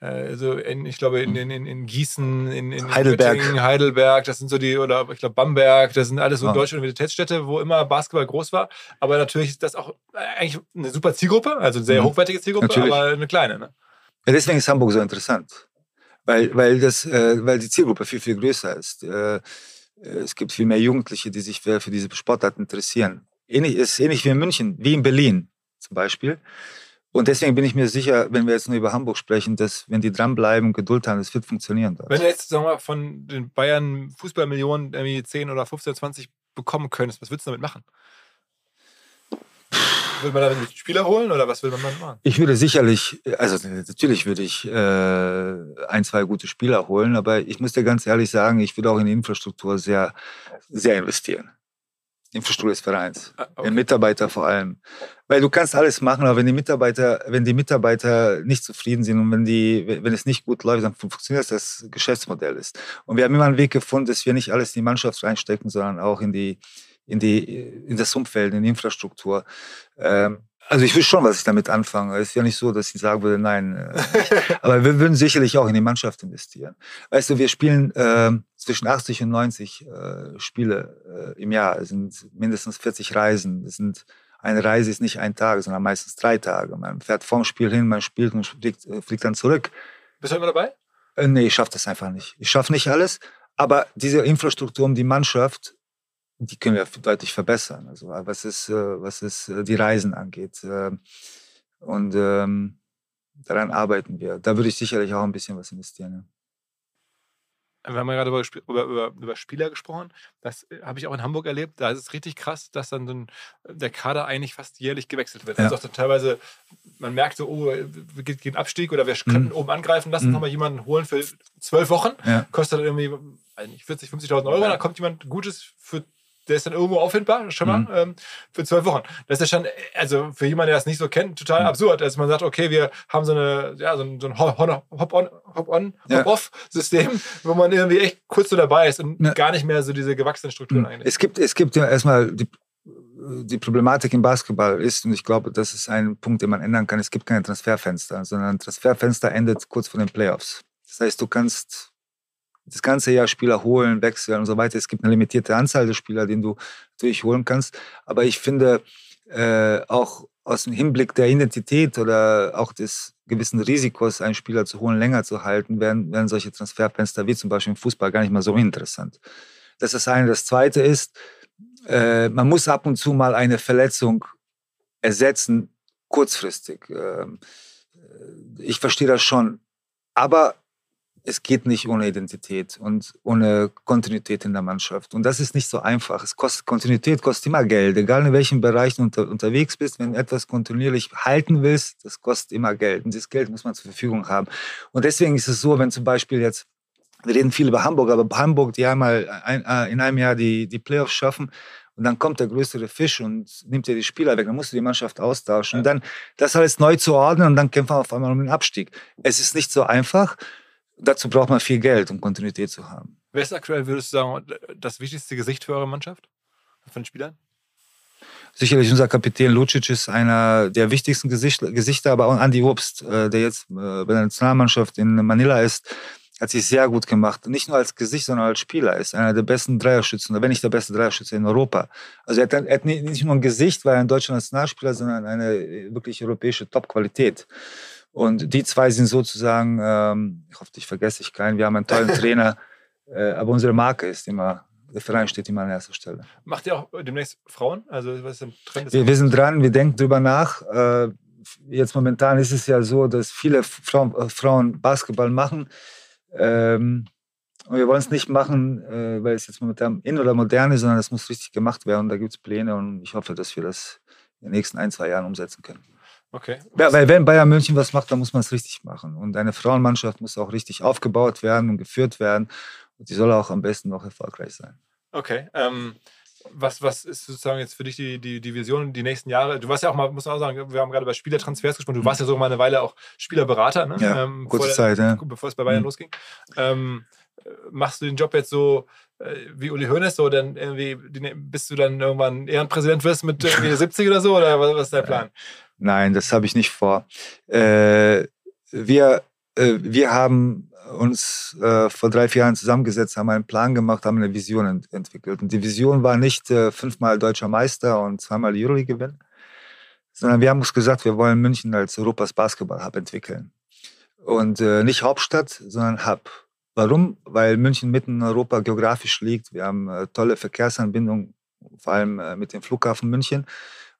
also in, ich glaube in, in, in Gießen, in, in Heidelberg. Göttingen, Heidelberg, das sind so die, oder ich glaube Bamberg, das sind alles so Ja. deutsche Universitätsstädte, wo immer Basketball groß war. Aber natürlich ist das auch eigentlich eine super Zielgruppe, also eine sehr Mhm. hochwertige Zielgruppe, Natürlich. aber eine kleine. Ne? Ja, deswegen ist Hamburg so interessant. Weil, weil, das, äh, weil die Zielgruppe viel, viel größer ist. Äh, äh, es gibt viel mehr Jugendliche, die sich für, für diese Sportart interessieren. Ähnlich, ist ähnlich wie in München, wie in Berlin zum Beispiel. Und deswegen bin ich mir sicher, wenn wir jetzt nur über Hamburg sprechen, dass wenn die dranbleiben und Geduld haben, das wird funktionieren. dort. Wenn du jetzt, sagen wir mal, von den Bayern Fußballmillionen irgendwie 10 oder 15 oder 20 bekommen könntest, was würdest du damit machen? Will man damit Spieler holen oder was will man damit machen? Ich würde sicherlich, also natürlich würde ich äh, ein, zwei gute Spieler holen, aber ich muss dir ganz ehrlich sagen, ich würde auch in die Infrastruktur sehr, sehr investieren. Infrastruktur des Vereins. Ah, Den Mitarbeiter vor allem. Weil du kannst alles machen, aber wenn die Mitarbeiter, wenn die Mitarbeiter nicht zufrieden sind und wenn die, wenn es nicht gut läuft, dann funktioniert das Geschäftsmodell ist. Und wir haben immer einen Weg gefunden, dass wir nicht alles in die Mannschaft reinstecken, sondern auch in die, in die, in das Umfeld, in die Infrastruktur. Ähm, also ich will schon, was ich damit anfange. Es ist ja nicht so, dass ich sagen würde, nein. Äh, *laughs* aber wir würden sicherlich auch in die Mannschaft investieren. Weißt du, wir spielen äh, zwischen 80 und 90 äh, Spiele äh, im Jahr. Es sind mindestens 40 Reisen. Das sind eine Reise ist nicht ein Tag, sondern meistens drei Tage. Man fährt vorm Spiel hin, man spielt und fliegt, äh, fliegt dann zurück. Bist du immer dabei? Äh, nee, ich schaffe das einfach nicht. Ich schaffe nicht alles, aber diese Infrastruktur um die Mannschaft, die können wir deutlich verbessern. Also was es, äh, was es äh, die Reisen angeht. Und ähm, daran arbeiten wir. Da würde ich sicherlich auch ein bisschen was investieren. Ja. Wir haben ja gerade über, über, über, über Spieler gesprochen. Das äh, habe ich auch in Hamburg erlebt. Da ist es richtig krass, dass dann so ein, der Kader eigentlich fast jährlich gewechselt wird. Ja. Also auch teilweise, man merkt so, oh, wir geht geht ein Abstieg oder wir könnten oben angreifen, lassen Mhm. nochmal jemanden holen für zwölf Wochen. Ja. Kostet dann irgendwie weiß nicht, 40, 50.000 Euro. Da kommt jemand Gutes für der ist dann irgendwo auffindbar, schon mal, Mhm. ähm, für zwölf Wochen. Das ist ja schon, also für jemanden, der das nicht so kennt, total Mhm. absurd, dass man sagt, okay, wir haben so eine, ja, so ein, so ein Hop-on, Hop-on, Hop-on, Ja. Hop-off-System, wo man irgendwie echt kurz so dabei ist und Ja. gar nicht mehr so diese gewachsenen Strukturen eigentlich. Es gibt, es gibt ja erstmal die, die Problematik im Basketball ist, und ich glaube, das ist ein Punkt, den man ändern kann, es gibt keine Transferfenster, sondern ein Transferfenster endet kurz vor den Playoffs. Das heißt, du kannst das ganze Jahr Spieler holen, wechseln und so weiter. Es gibt eine limitierte Anzahl der Spieler, den du natürlich holen kannst. Aber ich finde, äh, auch aus dem Hinblick der Identität oder auch des gewissen Risikos, einen Spieler zu holen, länger zu halten, werden, werden solche Transferfenster wie zum Beispiel im Fußball gar nicht mal so interessant. Das ist das eine. Das zweite ist, äh, man muss ab und zu mal eine Verletzung ersetzen, kurzfristig. Ähm, äh, ich verstehe das schon. Aber es geht nicht ohne Identität und ohne Kontinuität in der Mannschaft. Und das ist nicht so einfach. Es kostet, Kontinuität kostet immer Geld, egal in welchen Bereichen du unter, unterwegs bist. Wenn du etwas kontinuierlich halten willst, das kostet immer Geld. Und dieses Geld muss man zur Verfügung haben. Und deswegen ist es so, wenn zum Beispiel jetzt, wir reden viel über Hamburg, aber Hamburg, die einmal ein, äh, in einem Jahr die, die Playoffs schaffen, und dann kommt der größere Fisch und nimmt dir die Spieler weg. Dann musst du die Mannschaft austauschen. Und dann das alles neu zu ordnen und dann kämpfen wir auf einmal um den Abstieg. Es ist nicht so einfach. Dazu braucht man viel Geld, um Kontinuität zu haben. Wer ist aktuell, würdest du sagen, das wichtigste Gesicht für eure Mannschaft? Von den Spielern? Sicherlich unser Kapitän Lucic ist einer der wichtigsten Gesichter, aber auch Andy Obst, äh, der jetzt äh, bei der Nationalmannschaft in Manila ist, hat sich sehr gut gemacht. Nicht nur als Gesicht, sondern als Spieler. Er ist einer der besten Dreierschützen, wenn nicht der beste Dreierschütze in Europa. Also er hat, er hat nicht nur ein Gesicht, weil er ein deutscher Nationalspieler, sondern eine wirklich europäische Top-Qualität. Und die zwei sind sozusagen, ähm, ich hoffe, ich vergesse ich keinen, wir haben einen tollen *laughs* Trainer, äh, aber unsere Marke ist immer, der Verein steht immer an erster Stelle. Macht ihr auch demnächst Frauen? Also was ist ein Trend? Wir, wir sind dran, wir denken drüber nach. Äh, jetzt momentan ist es ja so, dass viele Frauen, äh, Frauen Basketball machen. Ähm, und wir wollen es nicht machen, äh, weil es jetzt momentan in oder modern ist, sondern es muss richtig gemacht werden. Und da gibt es Pläne und ich hoffe, dass wir das in den nächsten ein, zwei Jahren umsetzen können. Okay. Ja, weil wenn Bayern München was macht, dann muss man es richtig machen. Und eine Frauenmannschaft muss auch richtig aufgebaut werden und geführt werden. Und die soll auch am besten noch erfolgreich sein. Okay. Ähm, was, was ist sozusagen jetzt für dich die, die, die Vision die nächsten Jahre? Du warst ja auch mal, muss man auch sagen, wir haben gerade über Spielertransfers gesprochen. Du warst ja so mal eine Weile auch Spielerberater, ne? Ja, ähm, kurze bevor, Zeit, ja. Bevor es bei Bayern Mhm. losging. Ähm, äh, machst du den Job jetzt so äh, wie Uli Hoeneß, so dann irgendwie, die- bis du dann irgendwann Ehrenpräsident wirst mit irgendwie *laughs* 70 oder so? Oder was, ist dein Plan? Nein, das habe ich nicht vor. Äh, wir äh, wir haben uns äh, vor drei, vier Jahren zusammengesetzt, haben einen Plan gemacht, haben eine Vision ent entwickelt. Und die Vision war nicht äh, fünfmal deutscher Meister und zweimal Euroleague gewinnen, sondern wir haben uns gesagt, wir wollen München als Europas Basketball-Hub entwickeln. Und äh, nicht Hauptstadt, sondern Hub. Warum? Weil München mitten in Europa geografisch liegt. Wir haben äh, tolle Verkehrsanbindungen, vor allem äh, mit dem Flughafen München.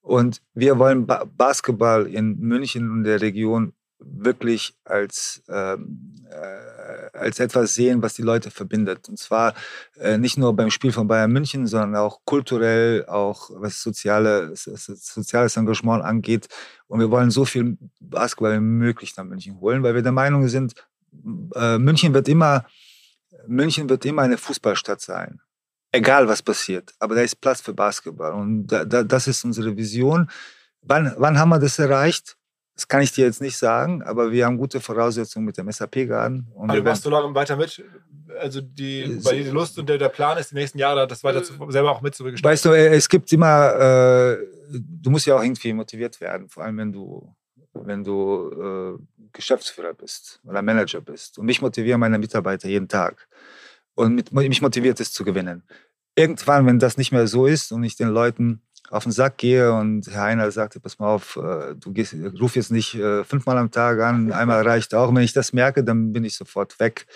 Und wir wollen ba Basketball in München und der Region wirklich als, ähm, äh, als etwas sehen, was die Leute verbindet. Und zwar äh, nicht nur beim Spiel von Bayern München, sondern auch kulturell, auch was soziale, soziales Engagement angeht. Und wir wollen so viel Basketball wie möglich nach München holen, weil wir der Meinung sind, äh, München wird immer, München wird immer eine Fußballstadt sein. Egal was passiert. Aber da ist Platz für Basketball. Und da, da, das ist unsere Vision. Wann, wann haben wir das erreicht? Das kann ich dir jetzt nicht sagen, aber wir haben gute Voraussetzungen mit dem SAP-Garden. Also machst du lange weiter mit? Also die, weil die Lust und der, der, Plan ist, die nächsten Jahre das weiter zu, selber auch mitzugestalten? Weißt du, äh, es gibt immer, äh, du musst ja auch irgendwie motiviert werden, vor allem wenn du, wenn du äh, Geschäftsführer bist oder Manager bist. Und mich motivieren meine Mitarbeiter jeden Tag. Und mit, mich motiviert es zu gewinnen. Irgendwann, wenn das nicht mehr so ist und ich den Leuten auf den Sack gehe und Herr Heiner sagte, pass mal auf, äh, du gehst, ruf jetzt nicht äh, fünfmal am Tag an, einmal reicht auch. Und wenn ich das merke, dann bin ich sofort weg,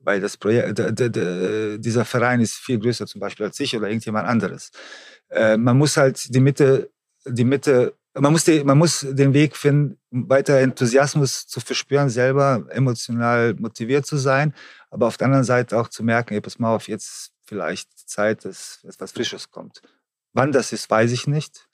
weil das Projekt, dieser Verein ist viel größer zum Beispiel als ich oder irgendjemand anderes. Äh, man muss halt die Mitte, die Mitte, man muss, die, man muss den Weg finden, weiter Enthusiasmus zu verspüren, selber emotional motiviert zu sein, aber auf der anderen Seite auch zu merken, ey, pass mal auf, jetzt vielleicht Zeit, dass etwas Frisches kommt. Wann das ist, weiß ich nicht.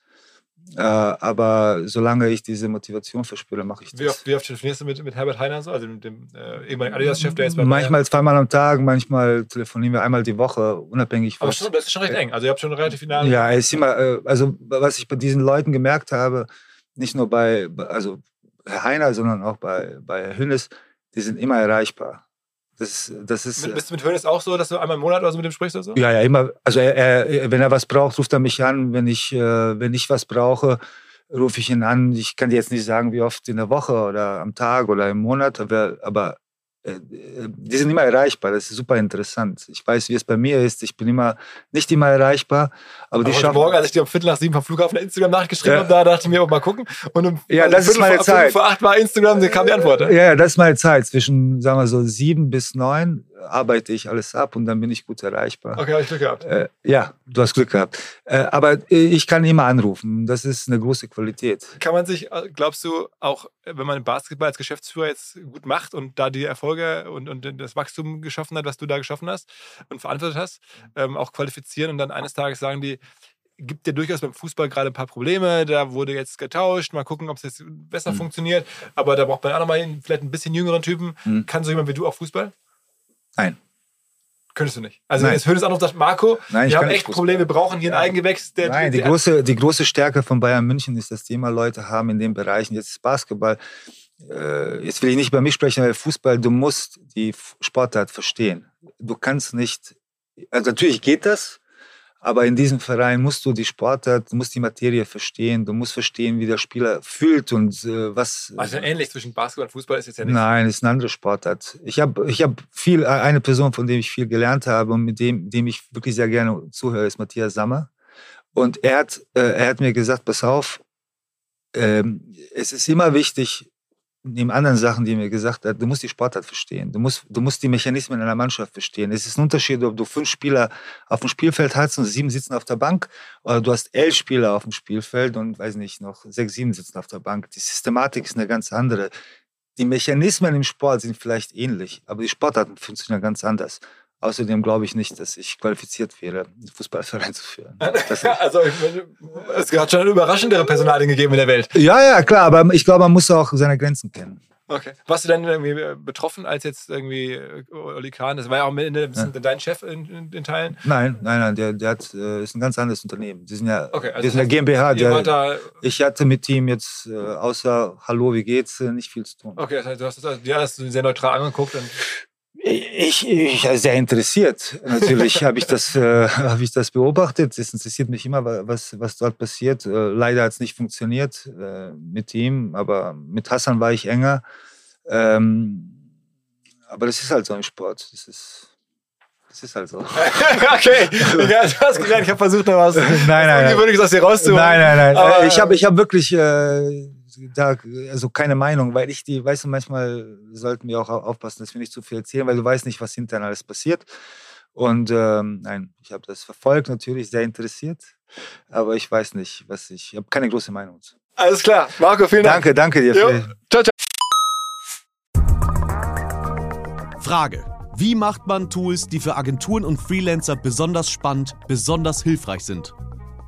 Äh, aber solange ich diese Motivation verspüre, mache ich das. Wie oft, wie oft telefonierst du mit, mit Herbert Heiner so, also mit dem äh, ehemaligen Adidas-Chef, der jetzt bei Manchmal zweimal am Tag, manchmal telefonieren wir einmal die Woche, unabhängig. Aber schon, das ist schon recht eng. Also ihr habt schon relativ final. Ja, ist immer, äh, also was ich bei diesen Leuten gemerkt habe, nicht nur bei, also Herr Heiner, sondern auch bei, bei Herr Hünnes, die sind immer erreichbar. Das, das ist, Bist du mit Hönes auch so, dass du einmal im Monat oder so mit ihm sprichst oder so? Ja, ja, immer. Also er, er, wenn er was braucht, ruft er mich an. Wenn ich, äh, wenn ich was brauche, rufe ich ihn an. Ich kann dir jetzt nicht sagen, wie oft in der Woche oder am Tag oder im Monat, aber, aber äh, die sind immer erreichbar. Das ist super interessant. Ich weiß, wie es bei mir ist. Ich bin immer nicht immer erreichbar, aber, aber die schaffen. Morgen, als ich dir um Viertel nach sieben vom Flughafen Instagram nachgeschrieben ja. habe, da dachte ich mir, auch mal gucken. Und um ja, das ist meine vor, Zeit. Vor acht war Instagram, da kam die Antwort. Ja, ja, das ist meine Zeit. Zwischen, sagen wir so, sieben bis neun arbeite ich alles ab und dann bin ich gut erreichbar. Okay, habe ich Glück gehabt. Äh, ja, du hast Glück gehabt. Äh, aber ich kann immer anrufen. Das ist eine große Qualität. Kann man sich, äh, glaubst du, auch wenn man Basketball als Geschäftsführer jetzt gut macht und da die Erfolge und, und das Wachstum geschaffen hat, was du da geschaffen hast und verantwortet hast, ähm, auch qualifizieren und dann eines Tages sagen die, gibt ja durchaus beim Fußball gerade ein paar Probleme. Da wurde jetzt getauscht. Mal gucken, ob es jetzt besser mhm. funktioniert. Aber da braucht man auch nochmal vielleicht ein bisschen jüngeren Typen. Mhm. Kann so jemand wie du auch Fußball? Nein. Könntest du nicht. Also Nein. wenn jetzt Hönes anruft sagt, Marco, Nein, wir haben echt Probleme, wir brauchen hier ein Eigengewächs. Der, Nein, die, der, große, die große Stärke von Bayern München ist, dass die immer Leute haben in den Bereichen. Jetzt ist Basketball. Äh, jetzt will ich nicht über mich sprechen, weil Fußball, du musst die Sportart verstehen. Du kannst nicht, also natürlich geht das, aber in diesem Verein musst du die Sportart, du musst die Materie verstehen, du musst verstehen, wie der Spieler fühlt und äh, was. Also ähnlich zwischen Basketball und Fußball ist jetzt ja nicht. Nein, ist eine andere Sportart. Ich habe ich hab viel, äh, eine Person, von der ich viel gelernt habe und mit dem, dem ich wirklich sehr gerne zuhöre, ist Matthias Sammer. Und er hat, äh, er hat mir gesagt, pass auf, ähm, es ist immer wichtig, neben anderen Sachen, die mir gesagt hat, du musst die Sportart verstehen. Du musst, du musst die Mechanismen einer Mannschaft verstehen. Es ist ein Unterschied, ob du fünf Spieler auf dem Spielfeld hast und sieben sitzen auf der Bank oder du hast elf Spieler auf dem Spielfeld und, weiß nicht, noch sechs, sieben sitzen auf der Bank. Die Systematik ist eine ganz andere. Die Mechanismen im Sport sind vielleicht ähnlich, aber die Sportarten funktionieren ganz anders. Außerdem glaube ich nicht, dass ich qualifiziert wäre, einen Fußballverein *laughs* zu führen. also es hat schon überraschendere Personalien gegeben in der Welt. Ja, ja, klar, aber ich glaube, man muss auch seine Grenzen kennen. Okay. Warst du denn irgendwie betroffen, als jetzt irgendwie äh, Oli Kahn, das war ja auch ein bisschen ja. dein Chef in, in, in, Teilen? Nein, nein, nein, der, der hat, äh, ist ein ganz anderes Unternehmen. Die sind ja, okay, also die sind ja GmbH. Der, ich hatte mit ihm jetzt äh, außer Hallo, wie geht's, nicht viel zu tun. Okay, das heißt, du hast das, ja, hast du sehr neutral angeguckt. Und ich, ich sehr interessiert. Natürlich habe ich das, äh, habe ich das beobachtet. Es interessiert mich immer, was, was dort passiert. Äh, leider hat es nicht funktioniert äh, mit ihm, aber mit Hassan war ich enger. Ähm, Aber das ist halt so ein Sport. Das ist, das ist halt so. *laughs* okay, ja, du hast gesagt, ich habe versucht, da was nein, nein, Ungewöhnliches aus dir rauszuholen. Nein, nein, nein. Aber, ich habe ich hab wirklich äh, da, also keine Meinung, weil ich die, weißt du, manchmal sollten wir auch aufpassen, dass wir nicht zu viel erzählen, weil du weißt nicht, was hinterher alles passiert. Und ähm, nein, ich habe das verfolgt, natürlich sehr interessiert, aber ich weiß nicht, was ich, ich habe keine große Meinung. Alles klar, Marco, vielen Dank. Danke, danke dir. Jo. Ciao, ciao. Frage. Wie macht man Tools, die für Agenturen und Freelancer besonders spannend, besonders hilfreich sind?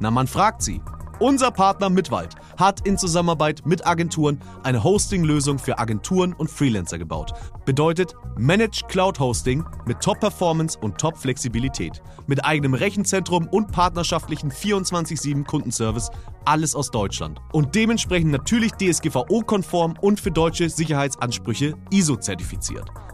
Na, man fragt sie. Unser Partner Mitwald hat in Zusammenarbeit mit Agenturen eine Hosting-Lösung für Agenturen und Freelancer gebaut. Bedeutet Managed Cloud Hosting mit Top-Performance und Top-Flexibilität. Mit eigenem Rechenzentrum und partnerschaftlichen 24-7 Kundenservice. Alles aus Deutschland. Und dementsprechend natürlich DSGVO-konform und für deutsche Sicherheitsansprüche ISO-zertifiziert.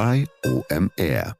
bei OMR.